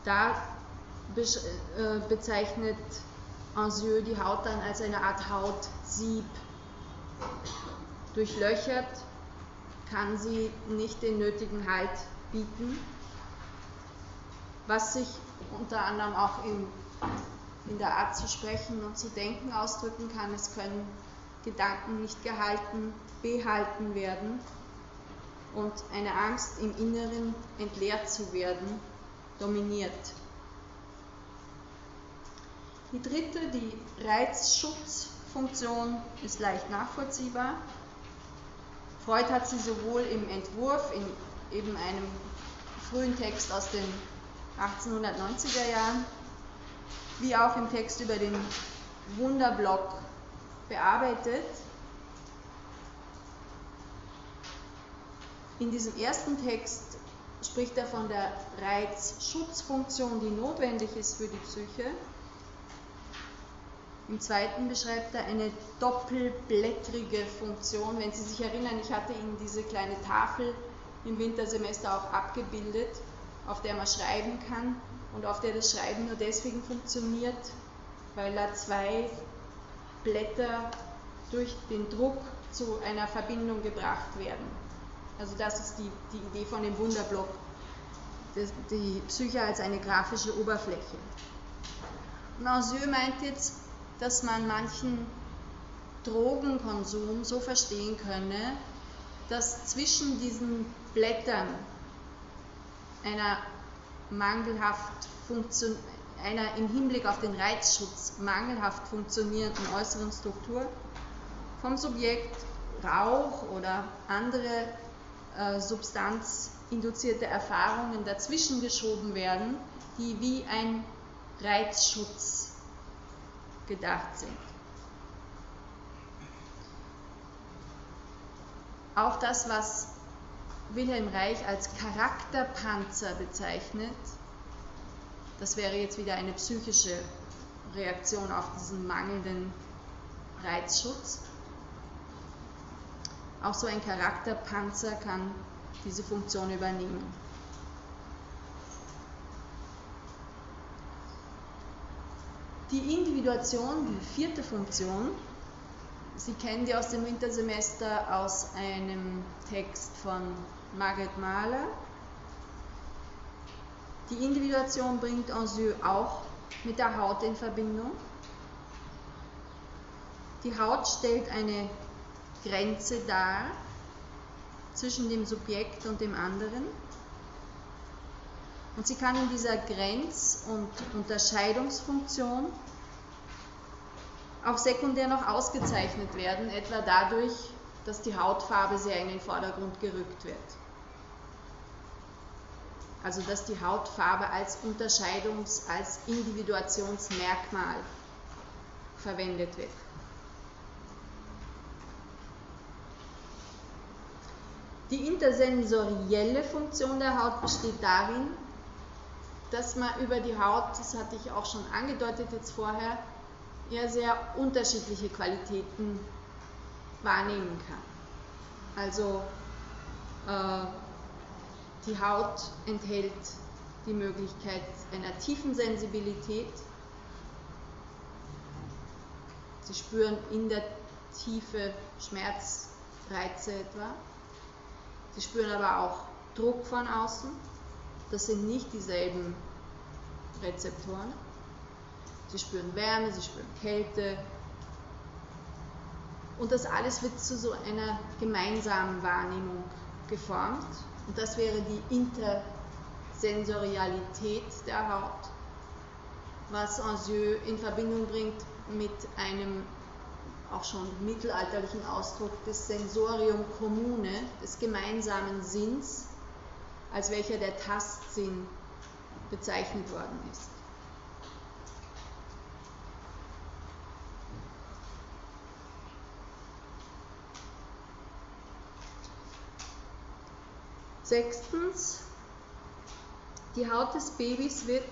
Da äh, bezeichnet Anzieux die Haut dann als eine Art Hautsieb. Durchlöchert kann sie nicht den nötigen Halt bieten, was sich unter anderem auch in, in der Art zu sprechen und zu denken ausdrücken kann. Es können Gedanken nicht gehalten, behalten werden und eine Angst im Inneren entleert zu werden dominiert. Die dritte, die Reizschutzfunktion, ist leicht nachvollziehbar. Freud hat sie sowohl im Entwurf, in eben einem frühen Text aus den 1890er Jahren, wie auch im Text über den Wunderblock bearbeitet. In diesem ersten Text spricht er von der Reizschutzfunktion, die notwendig ist für die Psyche. Im zweiten beschreibt er eine doppelblättrige Funktion. Wenn Sie sich erinnern, ich hatte Ihnen diese kleine Tafel im Wintersemester auch abgebildet, auf der man schreiben kann und auf der das Schreiben nur deswegen funktioniert, weil da zwei Blätter durch den Druck zu einer Verbindung gebracht werden. Also das ist die, die Idee von dem Wunderblock, die Psyche als eine grafische Oberfläche. Und meint jetzt, dass man manchen Drogenkonsum so verstehen könne, dass zwischen diesen Blättern einer mangelhaft funktion einer im Hinblick auf den Reizschutz mangelhaft funktionierenden äußeren Struktur vom Subjekt Rauch oder andere äh, substanzinduzierte Erfahrungen dazwischen geschoben werden, die wie ein Reizschutz gedacht sind. Auch das, was Wilhelm Reich als Charakterpanzer bezeichnet, das wäre jetzt wieder eine psychische Reaktion auf diesen mangelnden Reizschutz. Auch so ein Charakterpanzer kann diese Funktion übernehmen. Die Individuation, die vierte Funktion, Sie kennen die aus dem Wintersemester aus einem Text von Margaret Mahler. Die Individuation bringt Anjou auch mit der Haut in Verbindung. Die Haut stellt eine Grenze dar zwischen dem Subjekt und dem anderen. Und sie kann in dieser Grenz- und Unterscheidungsfunktion auch sekundär noch ausgezeichnet werden, etwa dadurch, dass die Hautfarbe sehr in den Vordergrund gerückt wird. Also dass die Hautfarbe als Unterscheidungs-, als Individuationsmerkmal verwendet wird. Die intersensorielle Funktion der Haut besteht darin, dass man über die Haut, das hatte ich auch schon angedeutet jetzt vorher, ja sehr unterschiedliche Qualitäten wahrnehmen kann. Also äh, die Haut enthält die Möglichkeit einer tiefen Sensibilität. Sie spüren in der Tiefe Schmerzreize etwa. Sie spüren aber auch Druck von außen. Das sind nicht dieselben Rezeptoren. Sie spüren Wärme, sie spüren Kälte. Und das alles wird zu so einer gemeinsamen Wahrnehmung geformt. Und das wäre die Intersensorialität der Haut, was Anzieux in Verbindung bringt mit einem auch schon mittelalterlichen Ausdruck des Sensorium commune, des gemeinsamen Sinns, als welcher der Tastsinn bezeichnet worden ist. Sechstens, die Haut des Babys wird,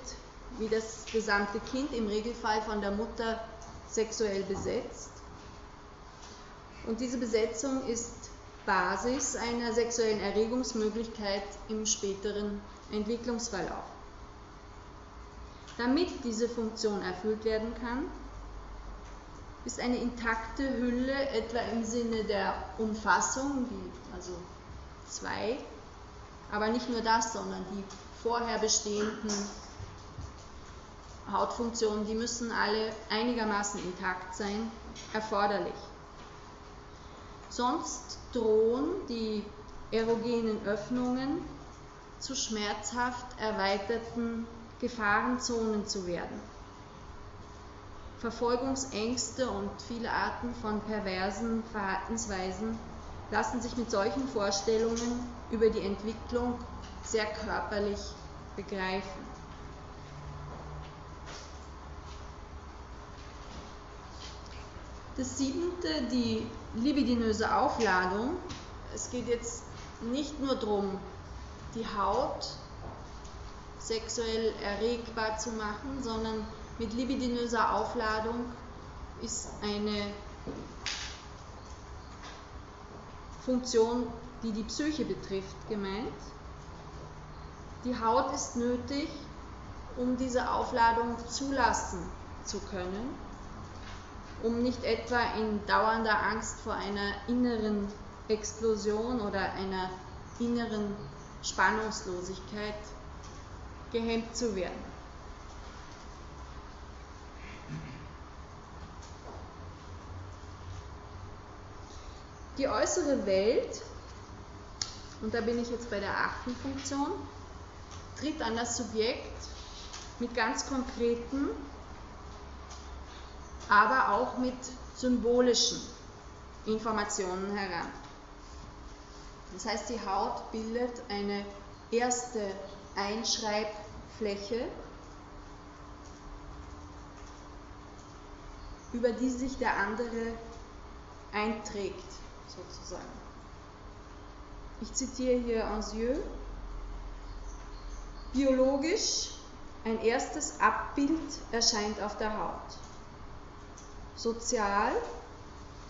wie das gesamte Kind, im Regelfall von der Mutter sexuell besetzt. Und diese Besetzung ist Basis einer sexuellen Erregungsmöglichkeit im späteren Entwicklungsverlauf. Damit diese Funktion erfüllt werden kann, ist eine intakte Hülle etwa im Sinne der Umfassung, die, also zwei aber nicht nur das, sondern die vorher bestehenden Hautfunktionen, die müssen alle einigermaßen intakt sein, erforderlich. Sonst drohen die erogenen Öffnungen zu schmerzhaft erweiterten Gefahrenzonen zu werden. Verfolgungsängste und viele Arten von perversen Verhaltensweisen lassen sich mit solchen Vorstellungen über die Entwicklung sehr körperlich begreifen. Das siebente, die libidinöse Aufladung. Es geht jetzt nicht nur darum, die Haut sexuell erregbar zu machen, sondern mit libidinöser Aufladung ist eine Funktion, die die Psyche betrifft, gemeint. Die Haut ist nötig, um diese Aufladung zulassen zu können, um nicht etwa in dauernder Angst vor einer inneren Explosion oder einer inneren Spannungslosigkeit gehemmt zu werden. Die äußere Welt, und da bin ich jetzt bei der achten Funktion, tritt an das Subjekt mit ganz konkreten, aber auch mit symbolischen Informationen heran. Das heißt, die Haut bildet eine erste Einschreibfläche, über die sich der andere einträgt sozusagen. Ich zitiere hier Anzieux. Biologisch ein erstes Abbild erscheint auf der Haut. Sozial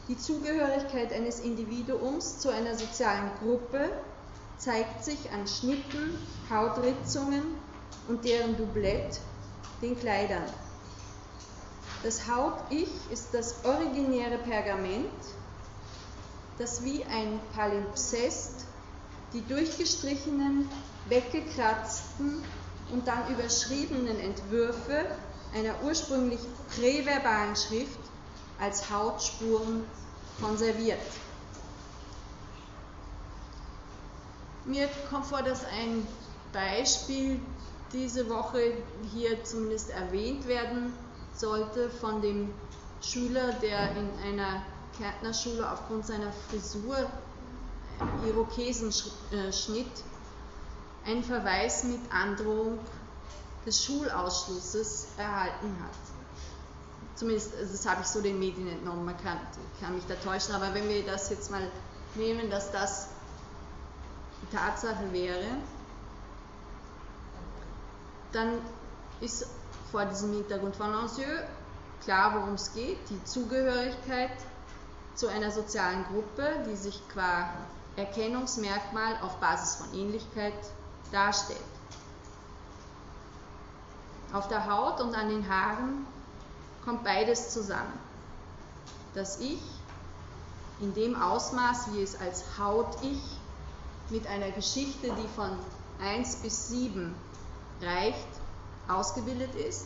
die Zugehörigkeit eines Individuums zu einer sozialen Gruppe zeigt sich an Schnitten, Hautritzungen und deren Doublett, den Kleidern. Das Haupt-Ich ist das originäre Pergament, das wie ein Palimpsest die durchgestrichenen, weggekratzten und dann überschriebenen Entwürfe einer ursprünglich präverbalen Schrift als Hautspuren konserviert. Mir kommt vor, dass ein Beispiel diese Woche hier zumindest erwähnt werden sollte von dem Schüler, der in einer Kärntnerschule aufgrund seiner Frisur, Irokesenschnitt, einen Verweis mit Androhung des Schulausschlusses erhalten hat. Zumindest, also das habe ich so den Medien entnommen, man kann, kann mich da täuschen, aber wenn wir das jetzt mal nehmen, dass das die Tatsache wäre, dann ist vor diesem Hintergrund von Lancieux klar, worum es geht, die Zugehörigkeit zu einer sozialen Gruppe, die sich qua Erkennungsmerkmal auf Basis von Ähnlichkeit darstellt. Auf der Haut und an den Haaren kommt beides zusammen. Das Ich in dem Ausmaß, wie es als Haut-Ich mit einer Geschichte, die von 1 bis 7 reicht, ausgebildet ist,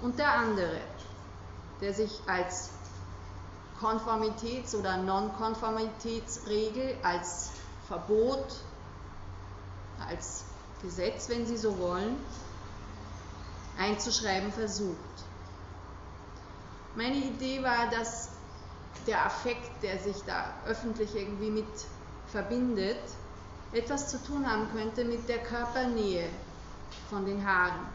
und der andere, der sich als Konformitäts- oder Nonkonformitätsregel, als Verbot, als Gesetz, wenn Sie so wollen, einzuschreiben versucht. Meine Idee war, dass der Affekt, der sich da öffentlich irgendwie mit verbindet, etwas zu tun haben könnte mit der Körpernähe von den Haaren.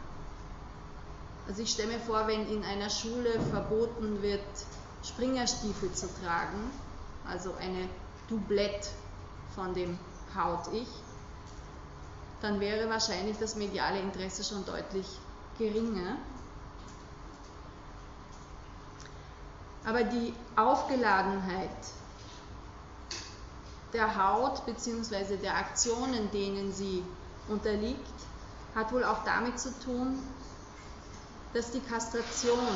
Also ich stelle mir vor, wenn in einer Schule verboten wird, Springerstiefel zu tragen, also eine Doublette von dem Haut-Ich, dann wäre wahrscheinlich das mediale Interesse schon deutlich geringer. Aber die Aufgeladenheit der Haut bzw. der Aktionen, denen sie unterliegt, hat wohl auch damit zu tun, dass die Kastration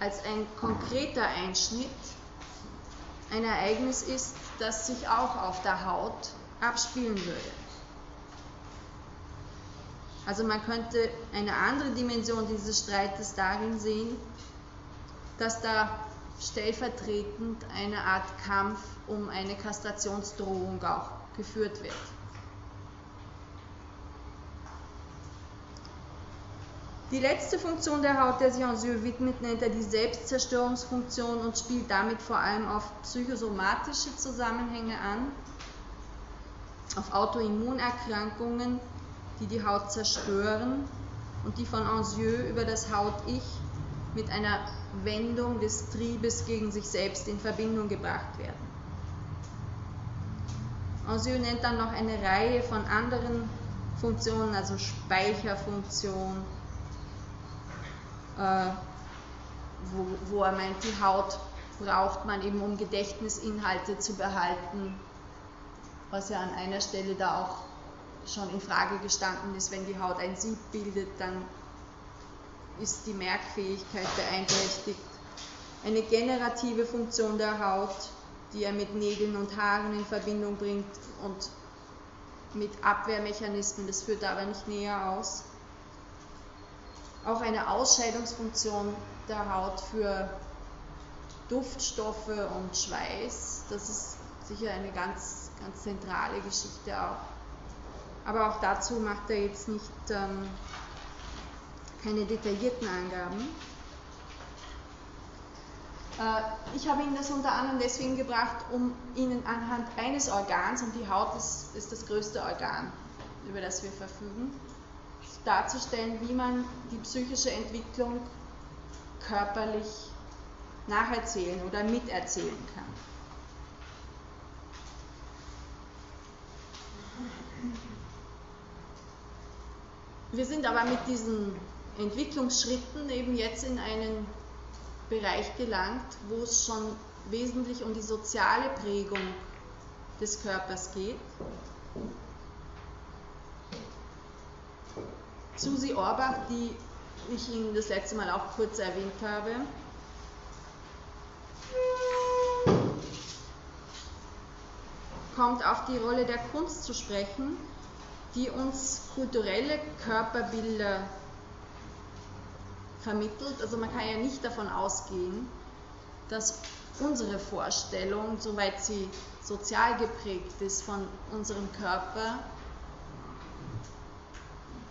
als ein konkreter Einschnitt ein Ereignis ist, das sich auch auf der Haut abspielen würde. Also man könnte eine andere Dimension dieses Streites darin sehen, dass da stellvertretend eine Art Kampf um eine Kastrationsdrohung auch geführt wird. Die letzte Funktion der Haut, der sich Anjou widmet, nennt er die Selbstzerstörungsfunktion und spielt damit vor allem auf psychosomatische Zusammenhänge an, auf Autoimmunerkrankungen, die die Haut zerstören und die von Anjou über das Haut-Ich mit einer Wendung des Triebes gegen sich selbst in Verbindung gebracht werden. Anjou nennt dann noch eine Reihe von anderen Funktionen, also Speicherfunktion, äh, wo, wo er meint, die Haut braucht man eben, um Gedächtnisinhalte zu behalten, was ja an einer Stelle da auch schon in Frage gestanden ist, wenn die Haut ein Sieb bildet, dann ist die Merkfähigkeit beeinträchtigt. Eine generative Funktion der Haut, die er mit Nägeln und Haaren in Verbindung bringt und mit Abwehrmechanismen, das führt aber nicht näher aus auch eine Ausscheidungsfunktion der Haut für Duftstoffe und Schweiß. Das ist sicher eine ganz, ganz zentrale Geschichte auch. Aber auch dazu macht er jetzt nicht ähm, keine detaillierten Angaben. Äh, ich habe Ihnen das unter anderem deswegen gebracht, um Ihnen anhand eines Organs, und die Haut ist, ist das größte Organ, über das wir verfügen, darzustellen, wie man die psychische Entwicklung körperlich nacherzählen oder miterzählen kann. Wir sind aber mit diesen Entwicklungsschritten eben jetzt in einen Bereich gelangt, wo es schon wesentlich um die soziale Prägung des Körpers geht Susi Orbach, die ich Ihnen das letzte Mal auch kurz erwähnt habe. kommt auf die Rolle der Kunst zu sprechen, die uns kulturelle Körperbilder vermittelt. Also man kann ja nicht davon ausgehen, dass unsere Vorstellung, soweit sie sozial geprägt ist von unserem Körper,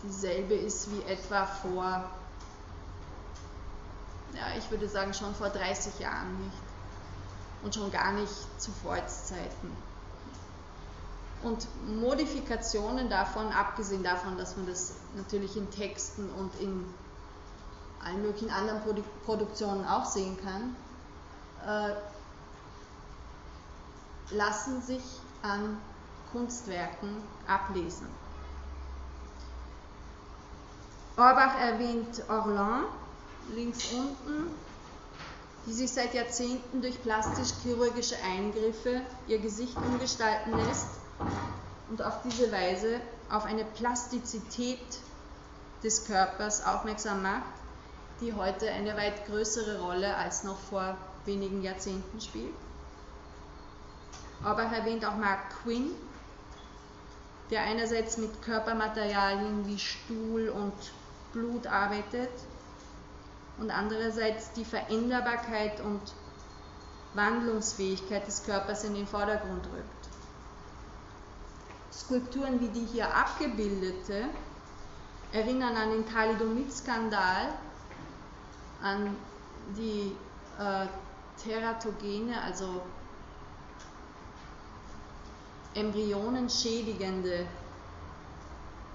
dieselbe ist wie etwa vor ja, ich würde sagen schon vor 30 Jahren nicht. Und schon gar nicht zu Freudzeiten. Und Modifikationen davon, abgesehen davon, dass man das natürlich in Texten und in allen möglichen anderen Produ Produktionen auch sehen kann, äh, lassen sich an Kunstwerken ablesen. Orbach erwähnt Orlan links unten, die sich seit Jahrzehnten durch plastisch-chirurgische Eingriffe ihr Gesicht umgestalten lässt und auf diese Weise auf eine Plastizität des Körpers aufmerksam macht, die heute eine weit größere Rolle als noch vor wenigen Jahrzehnten spielt. Aber erwähnt auch Mark Quinn, der einerseits mit Körpermaterialien wie Stuhl und Blut arbeitet und andererseits die Veränderbarkeit und Wandlungsfähigkeit des Körpers in den Vordergrund rückt. Skulpturen wie die hier abgebildete erinnern an den Thalidomid-Skandal, an die äh, teratogene, also embryonenschädigende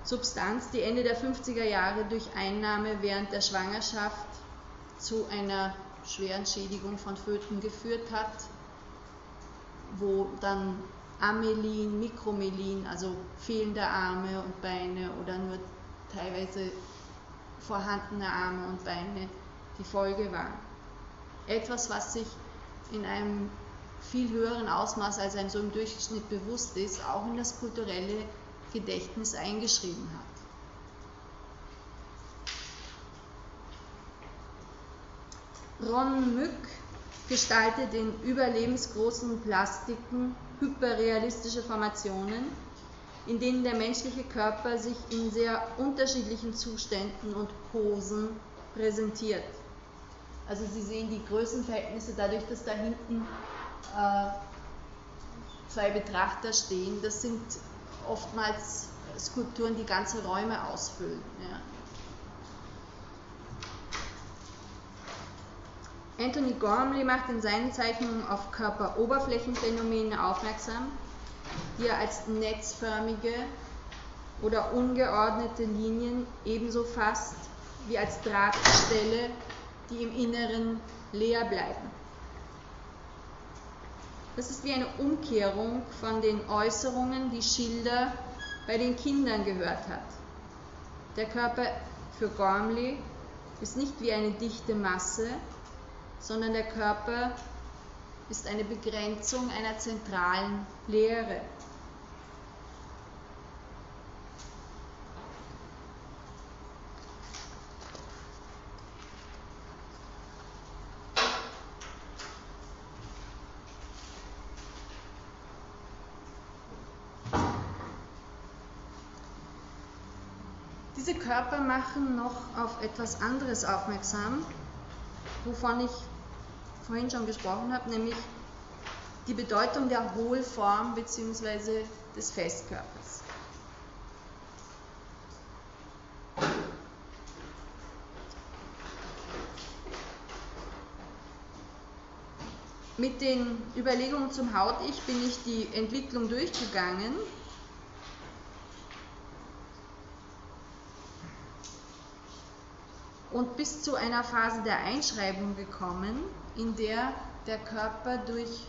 Substanz, die Ende der 50er Jahre durch Einnahme während der Schwangerschaft zu einer schweren Schädigung von Föten geführt hat, wo dann Amelin, Mikromelin, also fehlende Arme und Beine oder nur teilweise vorhandene Arme und Beine die Folge waren. Etwas, was sich in einem viel höheren Ausmaß, als einem so im Durchschnitt bewusst ist, auch in das kulturelle Gedächtnis eingeschrieben hat. Ron Mück gestaltet in überlebensgroßen Plastiken hyperrealistische Formationen, in denen der menschliche Körper sich in sehr unterschiedlichen Zuständen und Posen präsentiert. Also Sie sehen die Größenverhältnisse dadurch, dass da hinten äh, zwei Betrachter stehen. Das sind oftmals Skulpturen, die ganze Räume ausfüllen. Ja. Anthony Gormley macht in seinen Zeichnungen auf Körperoberflächenphänomene aufmerksam, die er als netzförmige oder ungeordnete Linien ebenso fasst wie als Drahtstelle, die im Inneren leer bleiben. Das ist wie eine Umkehrung von den Äußerungen, die Schilder bei den Kindern gehört hat. Der Körper für Gormley ist nicht wie eine dichte Masse, sondern der Körper ist eine Begrenzung einer zentralen Lehre. Diese Körper machen noch auf etwas anderes aufmerksam, wovon ich vorhin schon gesprochen habe, nämlich die Bedeutung der Hohlform bzw. des Festkörpers. Mit den Überlegungen zum Haut-Ich bin ich die Entwicklung durchgegangen und bis zu einer Phase der Einschreibung gekommen, in der der Körper durch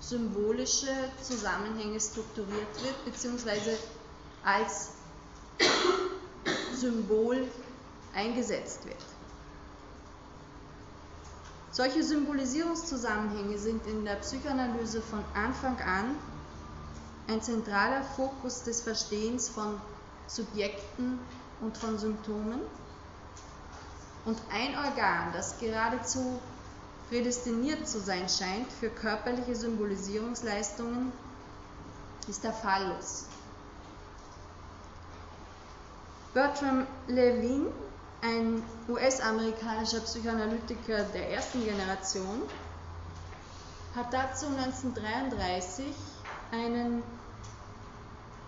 symbolische Zusammenhänge strukturiert wird, beziehungsweise als Symbol eingesetzt wird. Solche Symbolisierungszusammenhänge sind in der Psychoanalyse von Anfang an ein zentraler Fokus des Verstehens von Subjekten und von Symptomen und ein Organ, das geradezu prädestiniert zu sein scheint für körperliche Symbolisierungsleistungen, ist der Phallus. Bertram Levine, ein US-amerikanischer Psychoanalytiker der ersten Generation, hat dazu 1933 einen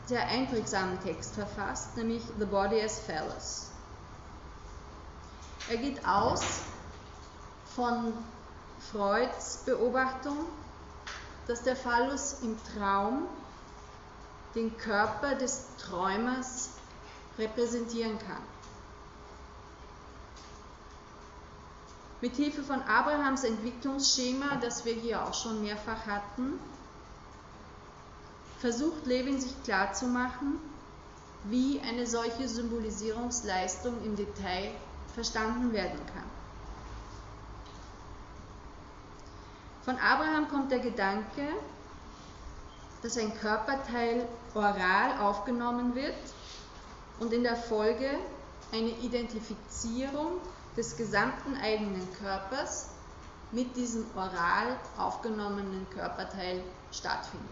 sehr einprägsamen Text verfasst, nämlich The Body as Phallus. Er geht aus von Freuds Beobachtung, dass der Phallus im Traum den Körper des Träumers repräsentieren kann. Mit Hilfe von Abrahams Entwicklungsschema, das wir hier auch schon mehrfach hatten, versucht Levin sich klarzumachen, wie eine solche Symbolisierungsleistung im Detail verstanden werden kann. Von Abraham kommt der Gedanke, dass ein Körperteil oral aufgenommen wird und in der Folge eine Identifizierung des gesamten eigenen Körpers mit diesem oral aufgenommenen Körperteil stattfindet.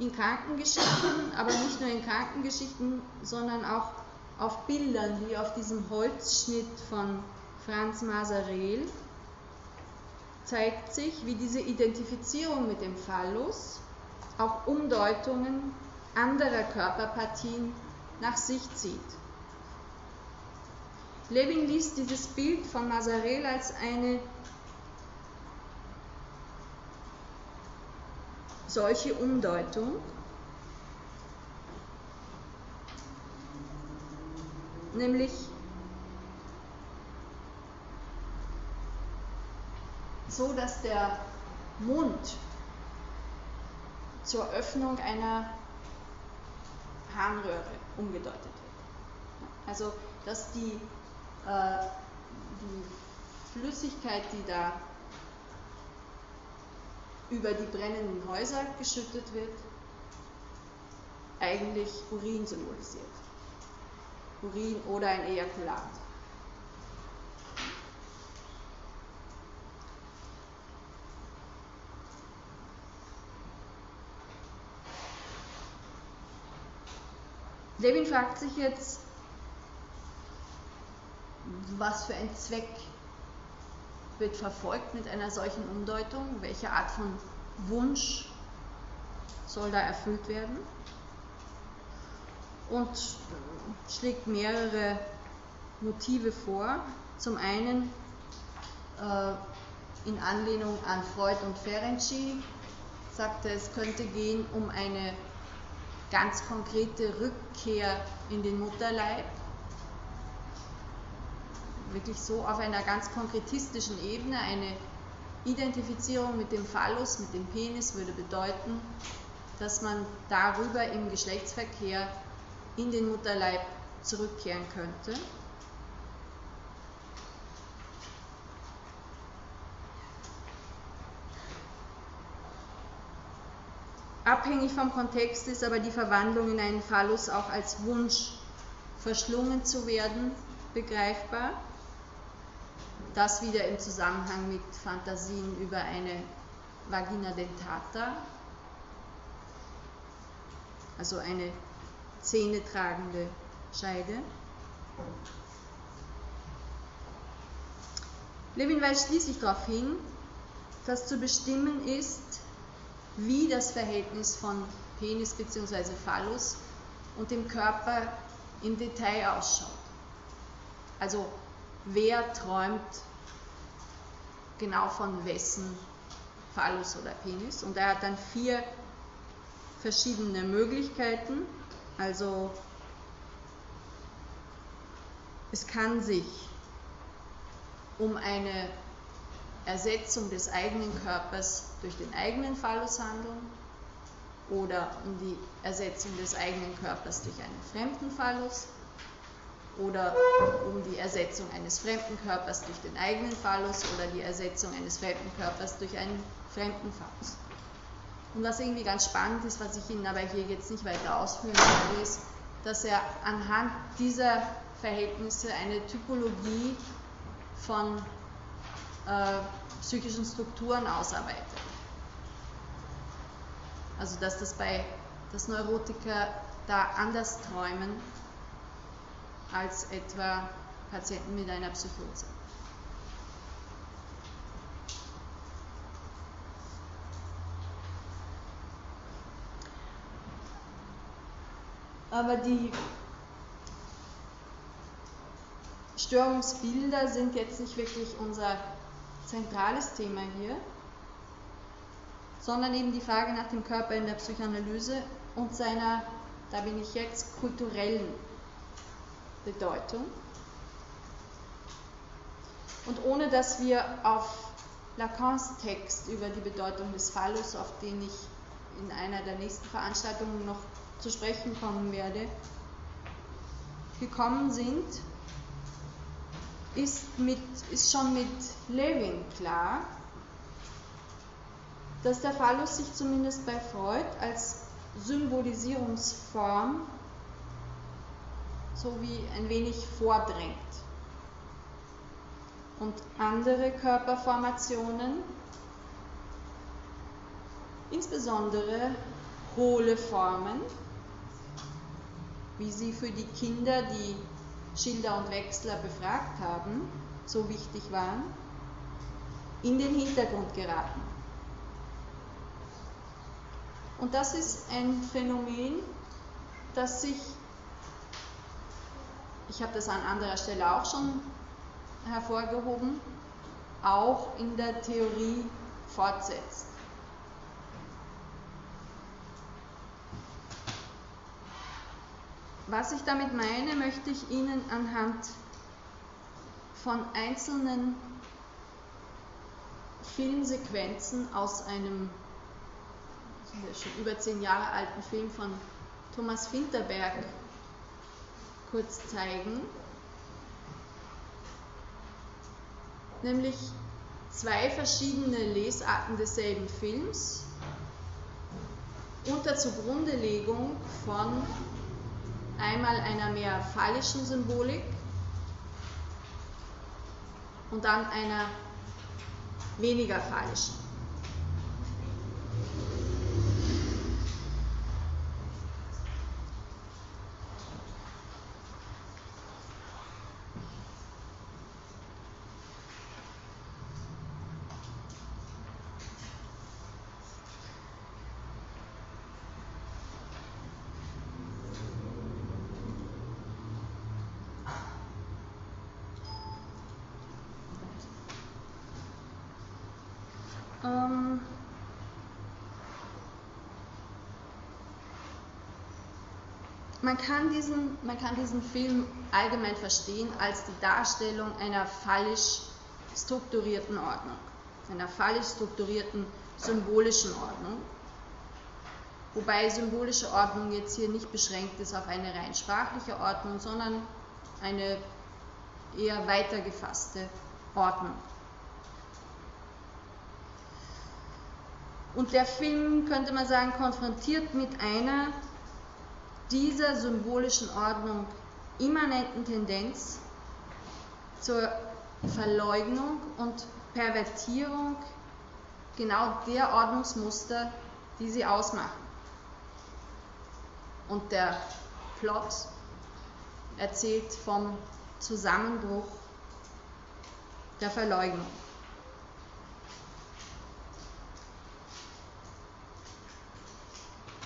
In Krankengeschichten, aber nicht nur in Krankengeschichten, sondern auch auf Bildern wie auf diesem Holzschnitt von Franz Masarel zeigt sich, wie diese Identifizierung mit dem Phallus auch Umdeutungen anderer Körperpartien nach sich zieht. Levin liest dieses Bild von Masarel als eine solche Umdeutung, nämlich so, dass der Mund zur Öffnung einer Harnröhre umgedeutet wird. Also, dass die, äh, die Flüssigkeit, die da über die brennenden Häuser geschüttet wird, eigentlich Urin symbolisiert. Urin oder ein Ejakulat. Levin fragt sich jetzt, was für ein Zweck wird verfolgt mit einer solchen Umdeutung, welche Art von Wunsch soll da erfüllt werden? Und schlägt mehrere Motive vor. Zum einen äh, in Anlehnung an Freud und Ferenczi sagte, es könnte gehen um eine ganz konkrete Rückkehr in den Mutterleib, wirklich so auf einer ganz konkretistischen Ebene, eine Identifizierung mit dem Phallus, mit dem Penis würde bedeuten, dass man darüber im Geschlechtsverkehr in den Mutterleib zurückkehren könnte. Abhängig vom Kontext ist aber die Verwandlung in einen Phallus auch als Wunsch, verschlungen zu werden, begreifbar. Das wieder im Zusammenhang mit Fantasien über eine Vagina dentata, also eine zähnetragende Scheide. Levin weist schließlich darauf hin, dass zu bestimmen ist, wie das Verhältnis von Penis bzw. Phallus und dem Körper im Detail ausschaut. Also wer träumt genau von wessen Phallus oder Penis. Und er hat dann vier verschiedene Möglichkeiten. Also es kann sich um eine Ersetzung des eigenen Körpers durch den eigenen Phallus handeln oder um die Ersetzung des eigenen Körpers durch einen fremden Phallus oder um die Ersetzung eines fremden Körpers durch den eigenen Phallus oder die Ersetzung eines fremden Körpers durch einen fremden Phallus. Und was irgendwie ganz spannend ist, was ich Ihnen aber hier jetzt nicht weiter ausführen werde, ist, dass er anhand dieser Verhältnisse eine Typologie von äh, psychischen Strukturen ausarbeitet. Also dass das bei dass Neurotiker da anders träumen als etwa Patienten mit einer Psychose. Aber die Störungsbilder sind jetzt nicht wirklich unser zentrales Thema hier, sondern eben die Frage nach dem Körper in der Psychoanalyse und seiner, da bin ich jetzt, kulturellen Bedeutung. Und ohne dass wir auf Lacans Text über die Bedeutung des Phallus, auf den ich in einer der nächsten Veranstaltungen noch zu sprechen kommen werde, gekommen sind, ist, mit, ist schon mit Levin klar, dass der Phallus sich zumindest bei Freud als Symbolisierungsform so wie ein wenig vordrängt. Und andere Körperformationen, insbesondere hohle Formen, wie sie für die Kinder, die Schilder und Wechsler befragt haben, so wichtig waren, in den Hintergrund geraten. Und das ist ein Phänomen, das sich, ich habe das an anderer Stelle auch schon hervorgehoben, auch in der Theorie fortsetzt. Was ich damit meine, möchte ich Ihnen anhand von einzelnen Filmsequenzen aus einem schon über zehn Jahre alten Film von Thomas Finterberg kurz zeigen. Nämlich zwei verschiedene Lesarten desselben Films unter Zugrundelegung von einmal einer mehr phallischen Symbolik und dann einer weniger phallischen. Man kann, diesen, man kann diesen Film allgemein verstehen als die Darstellung einer fallisch strukturierten Ordnung, einer fallisch strukturierten symbolischen Ordnung. Wobei symbolische Ordnung jetzt hier nicht beschränkt ist auf eine rein sprachliche Ordnung, sondern eine eher weiter gefasste Ordnung. Und der Film, könnte man sagen, konfrontiert mit einer dieser symbolischen Ordnung immanenten Tendenz zur Verleugnung und Pervertierung genau der Ordnungsmuster, die sie ausmachen. Und der Plot erzählt vom Zusammenbruch der Verleugnung.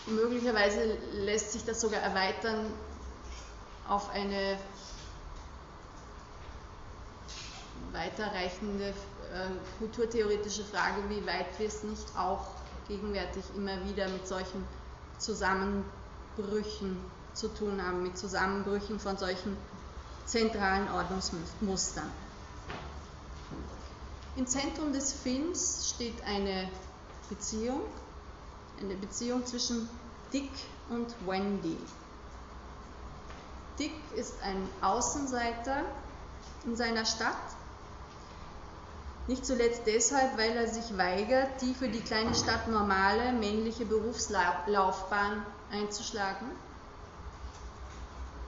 Möglicherweise lässt sich das sogar erweitern auf eine weiterreichende äh, kulturtheoretische Frage, wie weit wir es nicht auch gegenwärtig immer wieder mit solchen Zusammenbrüchen zu tun haben, mit Zusammenbrüchen von solchen zentralen Ordnungsmustern. Im Zentrum des Films steht eine Beziehung eine Beziehung zwischen Dick und Wendy. Dick ist ein Außenseiter in seiner Stadt, nicht zuletzt deshalb, weil er sich weigert, die für die kleine Stadt normale männliche Berufslaufbahn einzuschlagen,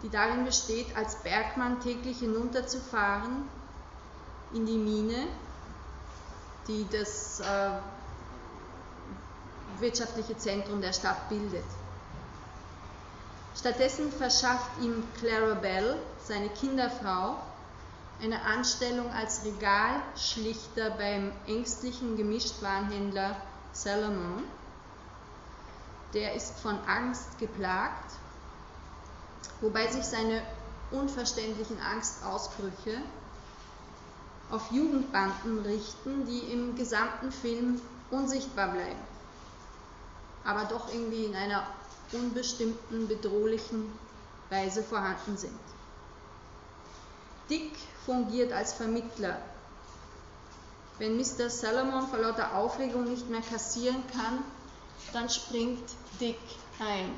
die darin besteht, als Bergmann täglich hinunterzufahren in die Mine, die das äh, wirtschaftliche Zentrum der Stadt bildet. Stattdessen verschafft ihm Clara Bell, seine Kinderfrau, eine Anstellung als Regalschlichter beim ängstlichen Gemischtwarenhändler Salomon. Der ist von Angst geplagt, wobei sich seine unverständlichen Angstausbrüche auf Jugendbanden richten, die im gesamten Film unsichtbar bleiben, aber doch irgendwie in einer unbestimmten, bedrohlichen Weise vorhanden sind. Dick fungiert als Vermittler. Wenn Mr. Salomon vor lauter Aufregung nicht mehr kassieren kann, dann springt Dick ein.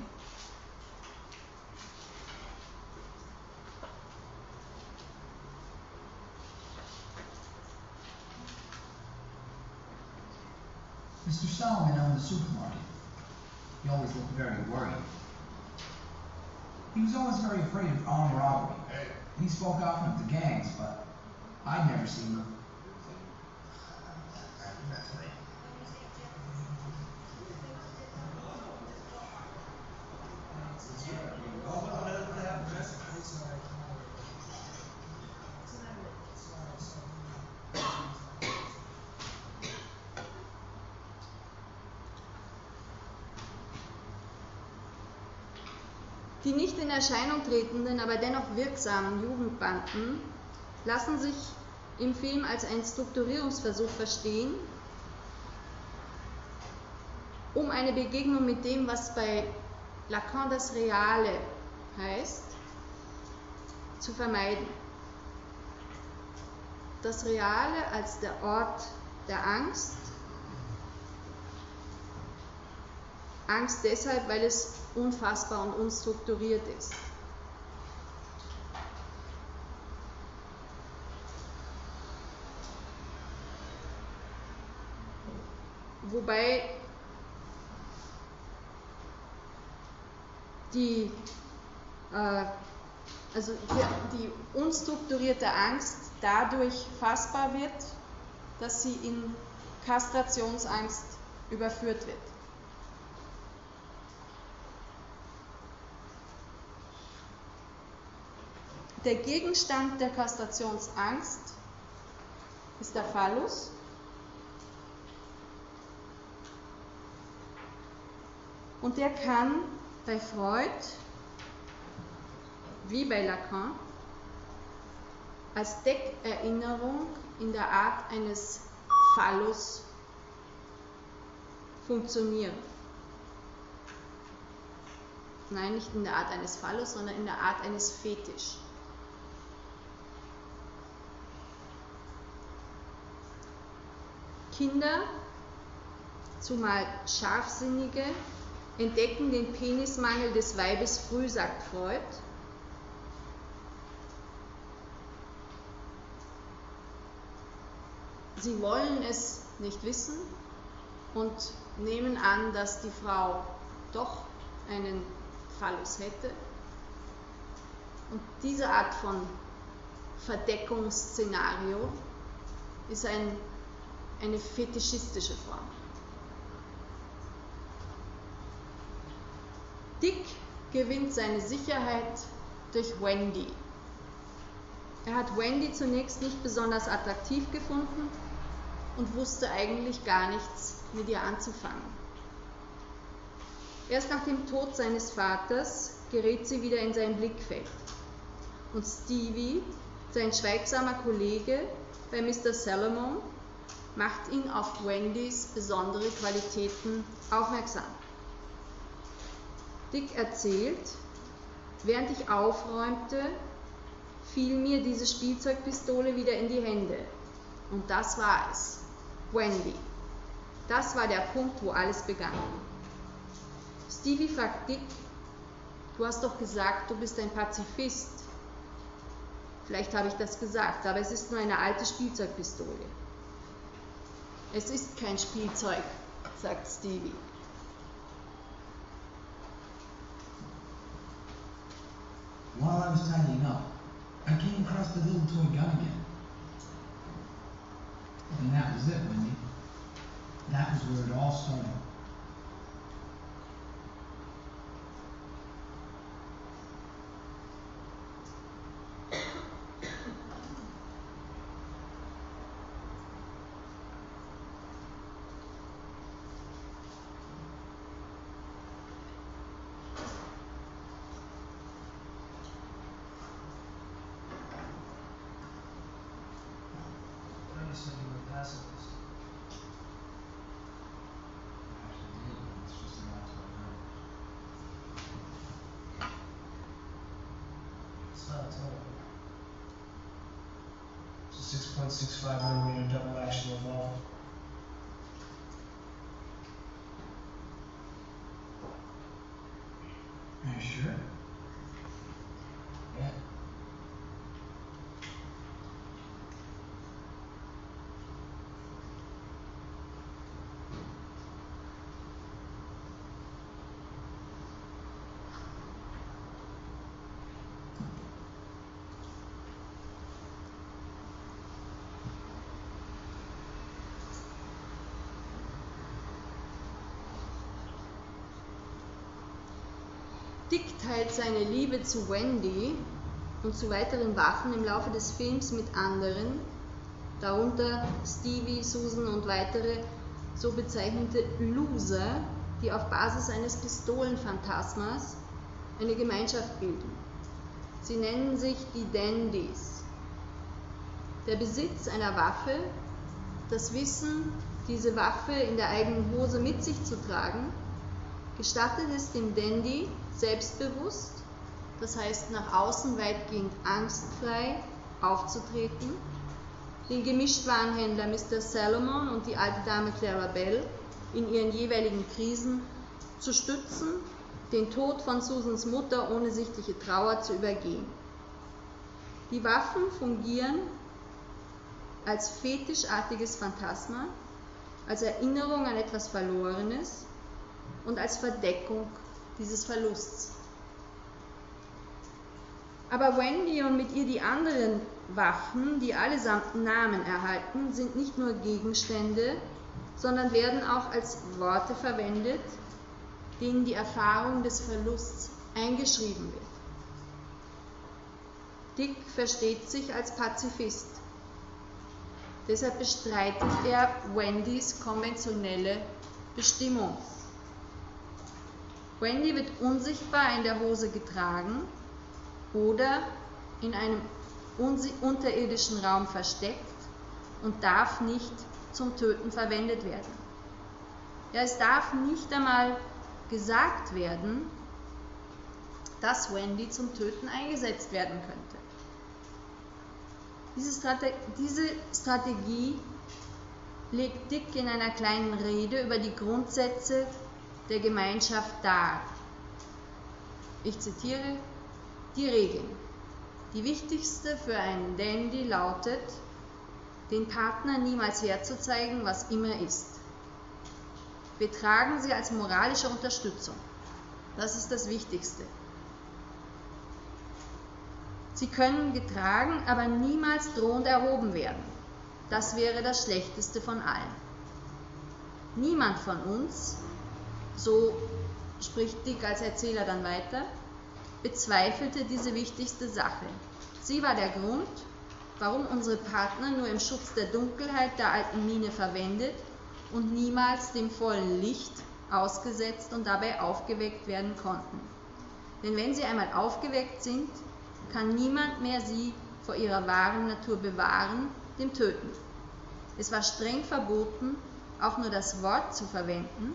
Mr. Solomon owned a supermarket. He always looked very worried. He was always very afraid of armed robbery. He spoke often of the gangs, but I'd never seen them. Die nicht in Erscheinung tretenden, aber dennoch wirksamen Jugendbanden lassen sich im Film als ein Strukturierungsversuch verstehen, um eine Begegnung mit dem, was bei Lacan das Reale heißt, zu vermeiden. Das Reale als der Ort der Angst. Angst deshalb, weil es unfassbar und unstrukturiert ist. Wobei die, äh, also die, die unstrukturierte Angst dadurch fassbar wird, dass sie in Kastrationsangst überführt wird. Der Gegenstand der Kastrationsangst ist der Phallus. Und der kann bei Freud wie bei Lacan als Deckerinnerung in der Art eines Phallus funktionieren. Nein, nicht in der Art eines Phallus, sondern in der Art eines Fetisch. Kinder, zumal Scharfsinnige, entdecken den Penismangel des Weibes früh, sagt Freud. Sie wollen es nicht wissen und nehmen an, dass die Frau doch einen Phallus hätte. Und diese Art von Verdeckungsszenario ist ein eine fetischistische Form. Dick gewinnt seine Sicherheit durch Wendy. Er hat Wendy zunächst nicht besonders attraktiv gefunden und wusste eigentlich gar nichts mit ihr anzufangen. Erst nach dem Tod seines Vaters gerät sie wieder in sein Blickfeld. Und Stevie, sein schweigsamer Kollege bei Mr. Salomon, macht ihn auf Wendys besondere Qualitäten aufmerksam. Dick erzählt, während ich aufräumte, fiel mir diese Spielzeugpistole wieder in die Hände. Und das war es. Wendy. Das war der Punkt, wo alles begann. Stevie fragt Dick, du hast doch gesagt, du bist ein Pazifist. Vielleicht habe ich das gesagt, aber es ist nur eine alte Spielzeugpistole. Es ist kein Spielzeug, sagt Stevie. While I was tidying up, I came across the little toy gun again. And that was it, Wendy. That was where it all started. Dick teilt seine Liebe zu Wendy und zu weiteren Waffen im Laufe des Films mit anderen, darunter Stevie, Susan und weitere so bezeichnete Loser, die auf Basis eines Pistolenphantasmas eine Gemeinschaft bilden. Sie nennen sich die Dandys. Der Besitz einer Waffe, das Wissen, diese Waffe in der eigenen Hose mit sich zu tragen, gestattet es dem Dandy, selbstbewusst, das heißt nach außen weitgehend angstfrei aufzutreten, den Gemischtwarenhändler Mr. Salomon und die alte Dame Clara Bell in ihren jeweiligen Krisen zu stützen, den Tod von Susans Mutter ohne sichtliche Trauer zu übergehen. Die Waffen fungieren als fetischartiges Phantasma, als Erinnerung an etwas Verlorenes und als Verdeckung dieses Verlusts. Aber Wendy und mit ihr die anderen Waffen, die allesamt Namen erhalten, sind nicht nur Gegenstände, sondern werden auch als Worte verwendet, denen die Erfahrung des Verlusts eingeschrieben wird. Dick versteht sich als Pazifist. Deshalb bestreitet er Wendys konventionelle Bestimmung. Wendy wird unsichtbar in der Hose getragen oder in einem unterirdischen Raum versteckt und darf nicht zum Töten verwendet werden. Ja, es darf nicht einmal gesagt werden, dass Wendy zum Töten eingesetzt werden könnte. Diese, Strate diese Strategie legt Dick in einer kleinen Rede über die Grundsätze der Gemeinschaft dar. Ich zitiere die Regeln. Die wichtigste für einen Dandy lautet, den Partner niemals herzuzeigen, was immer ist. Wir tragen sie als moralische Unterstützung. Das ist das Wichtigste. Sie können getragen, aber niemals drohend erhoben werden. Das wäre das Schlechteste von allen. Niemand von uns so spricht Dick als Erzähler dann weiter, bezweifelte diese wichtigste Sache. Sie war der Grund, warum unsere Partner nur im Schutz der Dunkelheit der alten Mine verwendet und niemals dem vollen Licht ausgesetzt und dabei aufgeweckt werden konnten. Denn wenn sie einmal aufgeweckt sind, kann niemand mehr sie vor ihrer wahren Natur bewahren, dem Töten. Es war streng verboten, auch nur das Wort zu verwenden,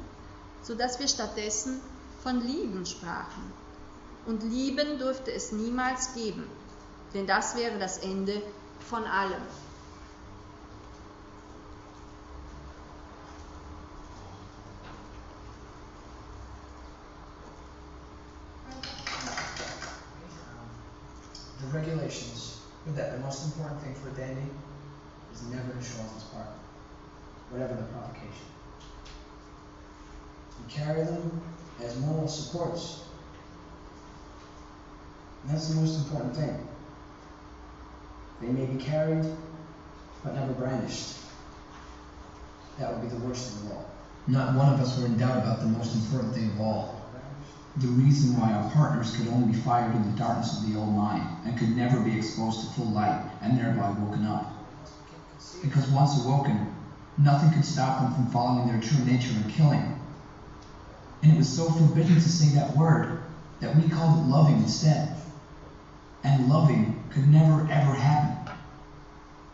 sodass wir stattdessen von Lieben sprachen. Und Lieben durfte es niemals geben, denn das wäre das Ende von allem. The regulations, with that, the most important thing for a dandy is never to show off his partner, whatever the provocation. You carry them as moral supports. And that's the most important thing. They may be carried, but never brandished. That would be the worst of all. Not one of us were in doubt about the most important thing of all. The reason why our partners could only be fired in the darkness of the old mine and could never be exposed to full light and thereby woken up. Because once awoken, nothing could stop them from following their true nature and killing. And it was so forbidden to say that word that we called it loving instead. And loving could never ever happen.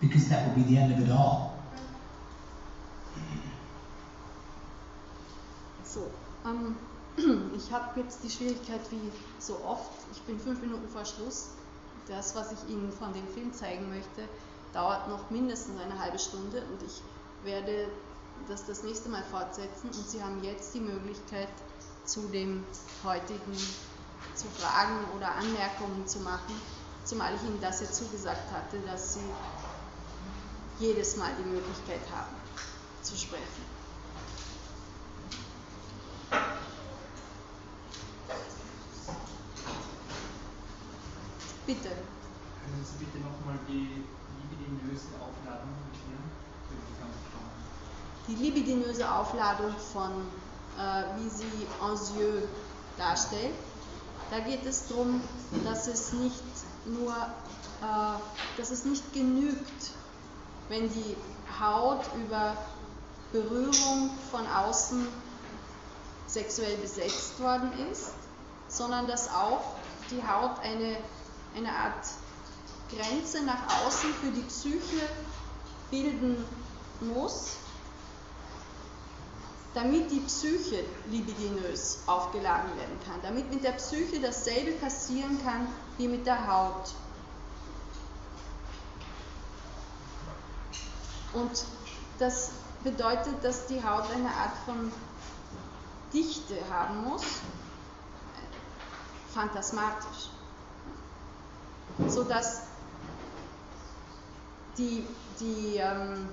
Because that would be the end of it all. So, ähm, ich habe jetzt die Schwierigkeit wie so oft, ich bin fünf Minuten vor Schluss, das, was ich Ihnen von dem Film zeigen möchte, dauert noch mindestens eine halbe Stunde und ich werde das das nächste Mal fortsetzen und Sie haben jetzt die Möglichkeit, zu dem heutigen zu Fragen oder Anmerkungen zu machen, zumal ich Ihnen das ja zugesagt hatte, dass Sie jedes Mal die Möglichkeit haben zu sprechen. Bitte. Können Sie bitte nochmal die libidinöse Aufladung? Die libidinöse Aufladung von, äh, wie sie Anzieux darstellt, da geht es darum, dass es nicht nur, äh, dass es nicht genügt, wenn die Haut über Berührung von außen sexuell besetzt worden ist, sondern dass auch die Haut eine, eine Art Grenze nach außen für die Psyche bilden muss, damit die Psyche libidinös aufgeladen werden kann, damit mit der Psyche dasselbe passieren kann wie mit der Haut. Und das bedeutet, dass die Haut eine Art von Dichte haben muss, phantasmatisch, sodass die, die ähm,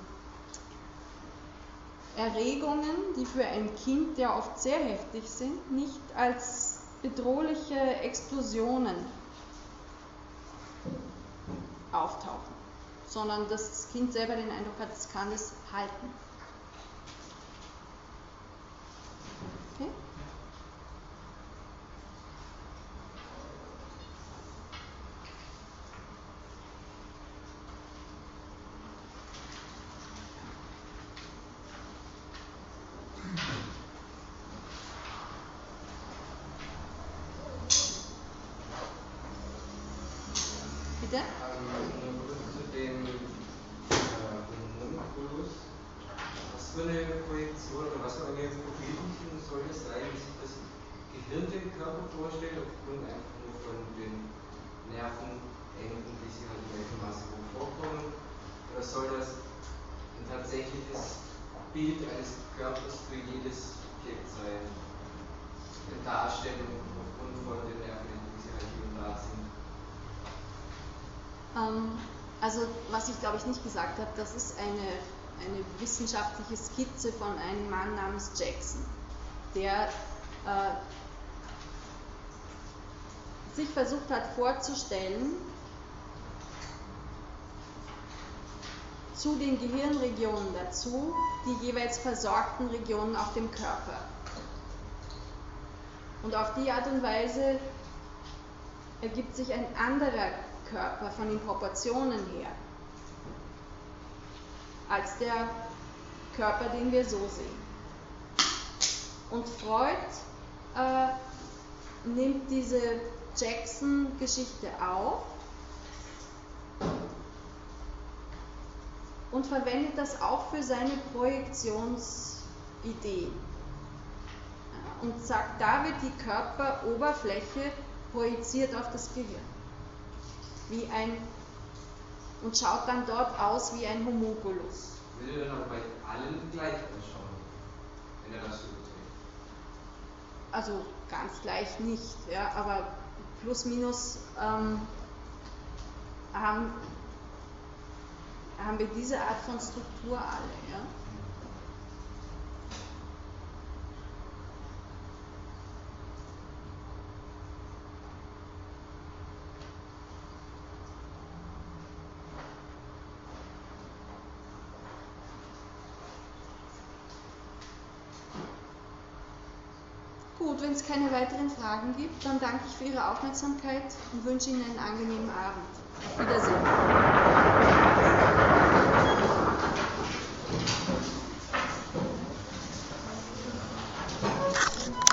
Erregungen, die für ein Kind ja oft sehr heftig sind, nicht als bedrohliche Explosionen auftauchen, sondern dass das Kind selber den Eindruck hat, es kann es halten. Okay? Bitte? Ähm, zu dem äh, Homunculus. Für eine Projektion oder was für eine Befriedigung soll es sein, wie sich das Gehirn den Körper vorstellt, aufgrund einfach nur von den Nervenenden, die sich halt in welcher Masse vorkommen? Oder soll das ein tatsächliches Bild eines Körpers für jedes Objekt sein? Eine Darstellung aufgrund von den Nerven, die sie halt hier und da sind. Ähm, also, was ich glaube ich nicht gesagt habe, das ist eine, eine wissenschaftliche Skizze von einem Mann namens Jackson, der äh, sich versucht hat vorzustellen, zu den Gehirnregionen dazu, die jeweils versorgten Regionen auf dem Körper. Und auf die Art und Weise ergibt sich ein anderer Körper von den Proportionen her als der Körper, den wir so sehen. Und Freud äh, nimmt diese Jackson-Geschichte auf und verwendet das auch für seine Projektionsidee. Und sagt, da wird die Körperoberfläche projiziert auf das Gehirn wie ein und schaut dann dort aus wie ein Homunculus. Würde dann aber bei allen gleich ausschauen, wenn er das so überträgt. Also ganz gleich nicht, ja, aber plus minus ähm, haben, haben wir diese Art von Struktur alle. Ja? Gut, wenn es keine weiteren Fragen gibt, dann danke ich für Ihre Aufmerksamkeit und wünsche Ihnen einen angenehmen Abend. Auf Wiedersehen.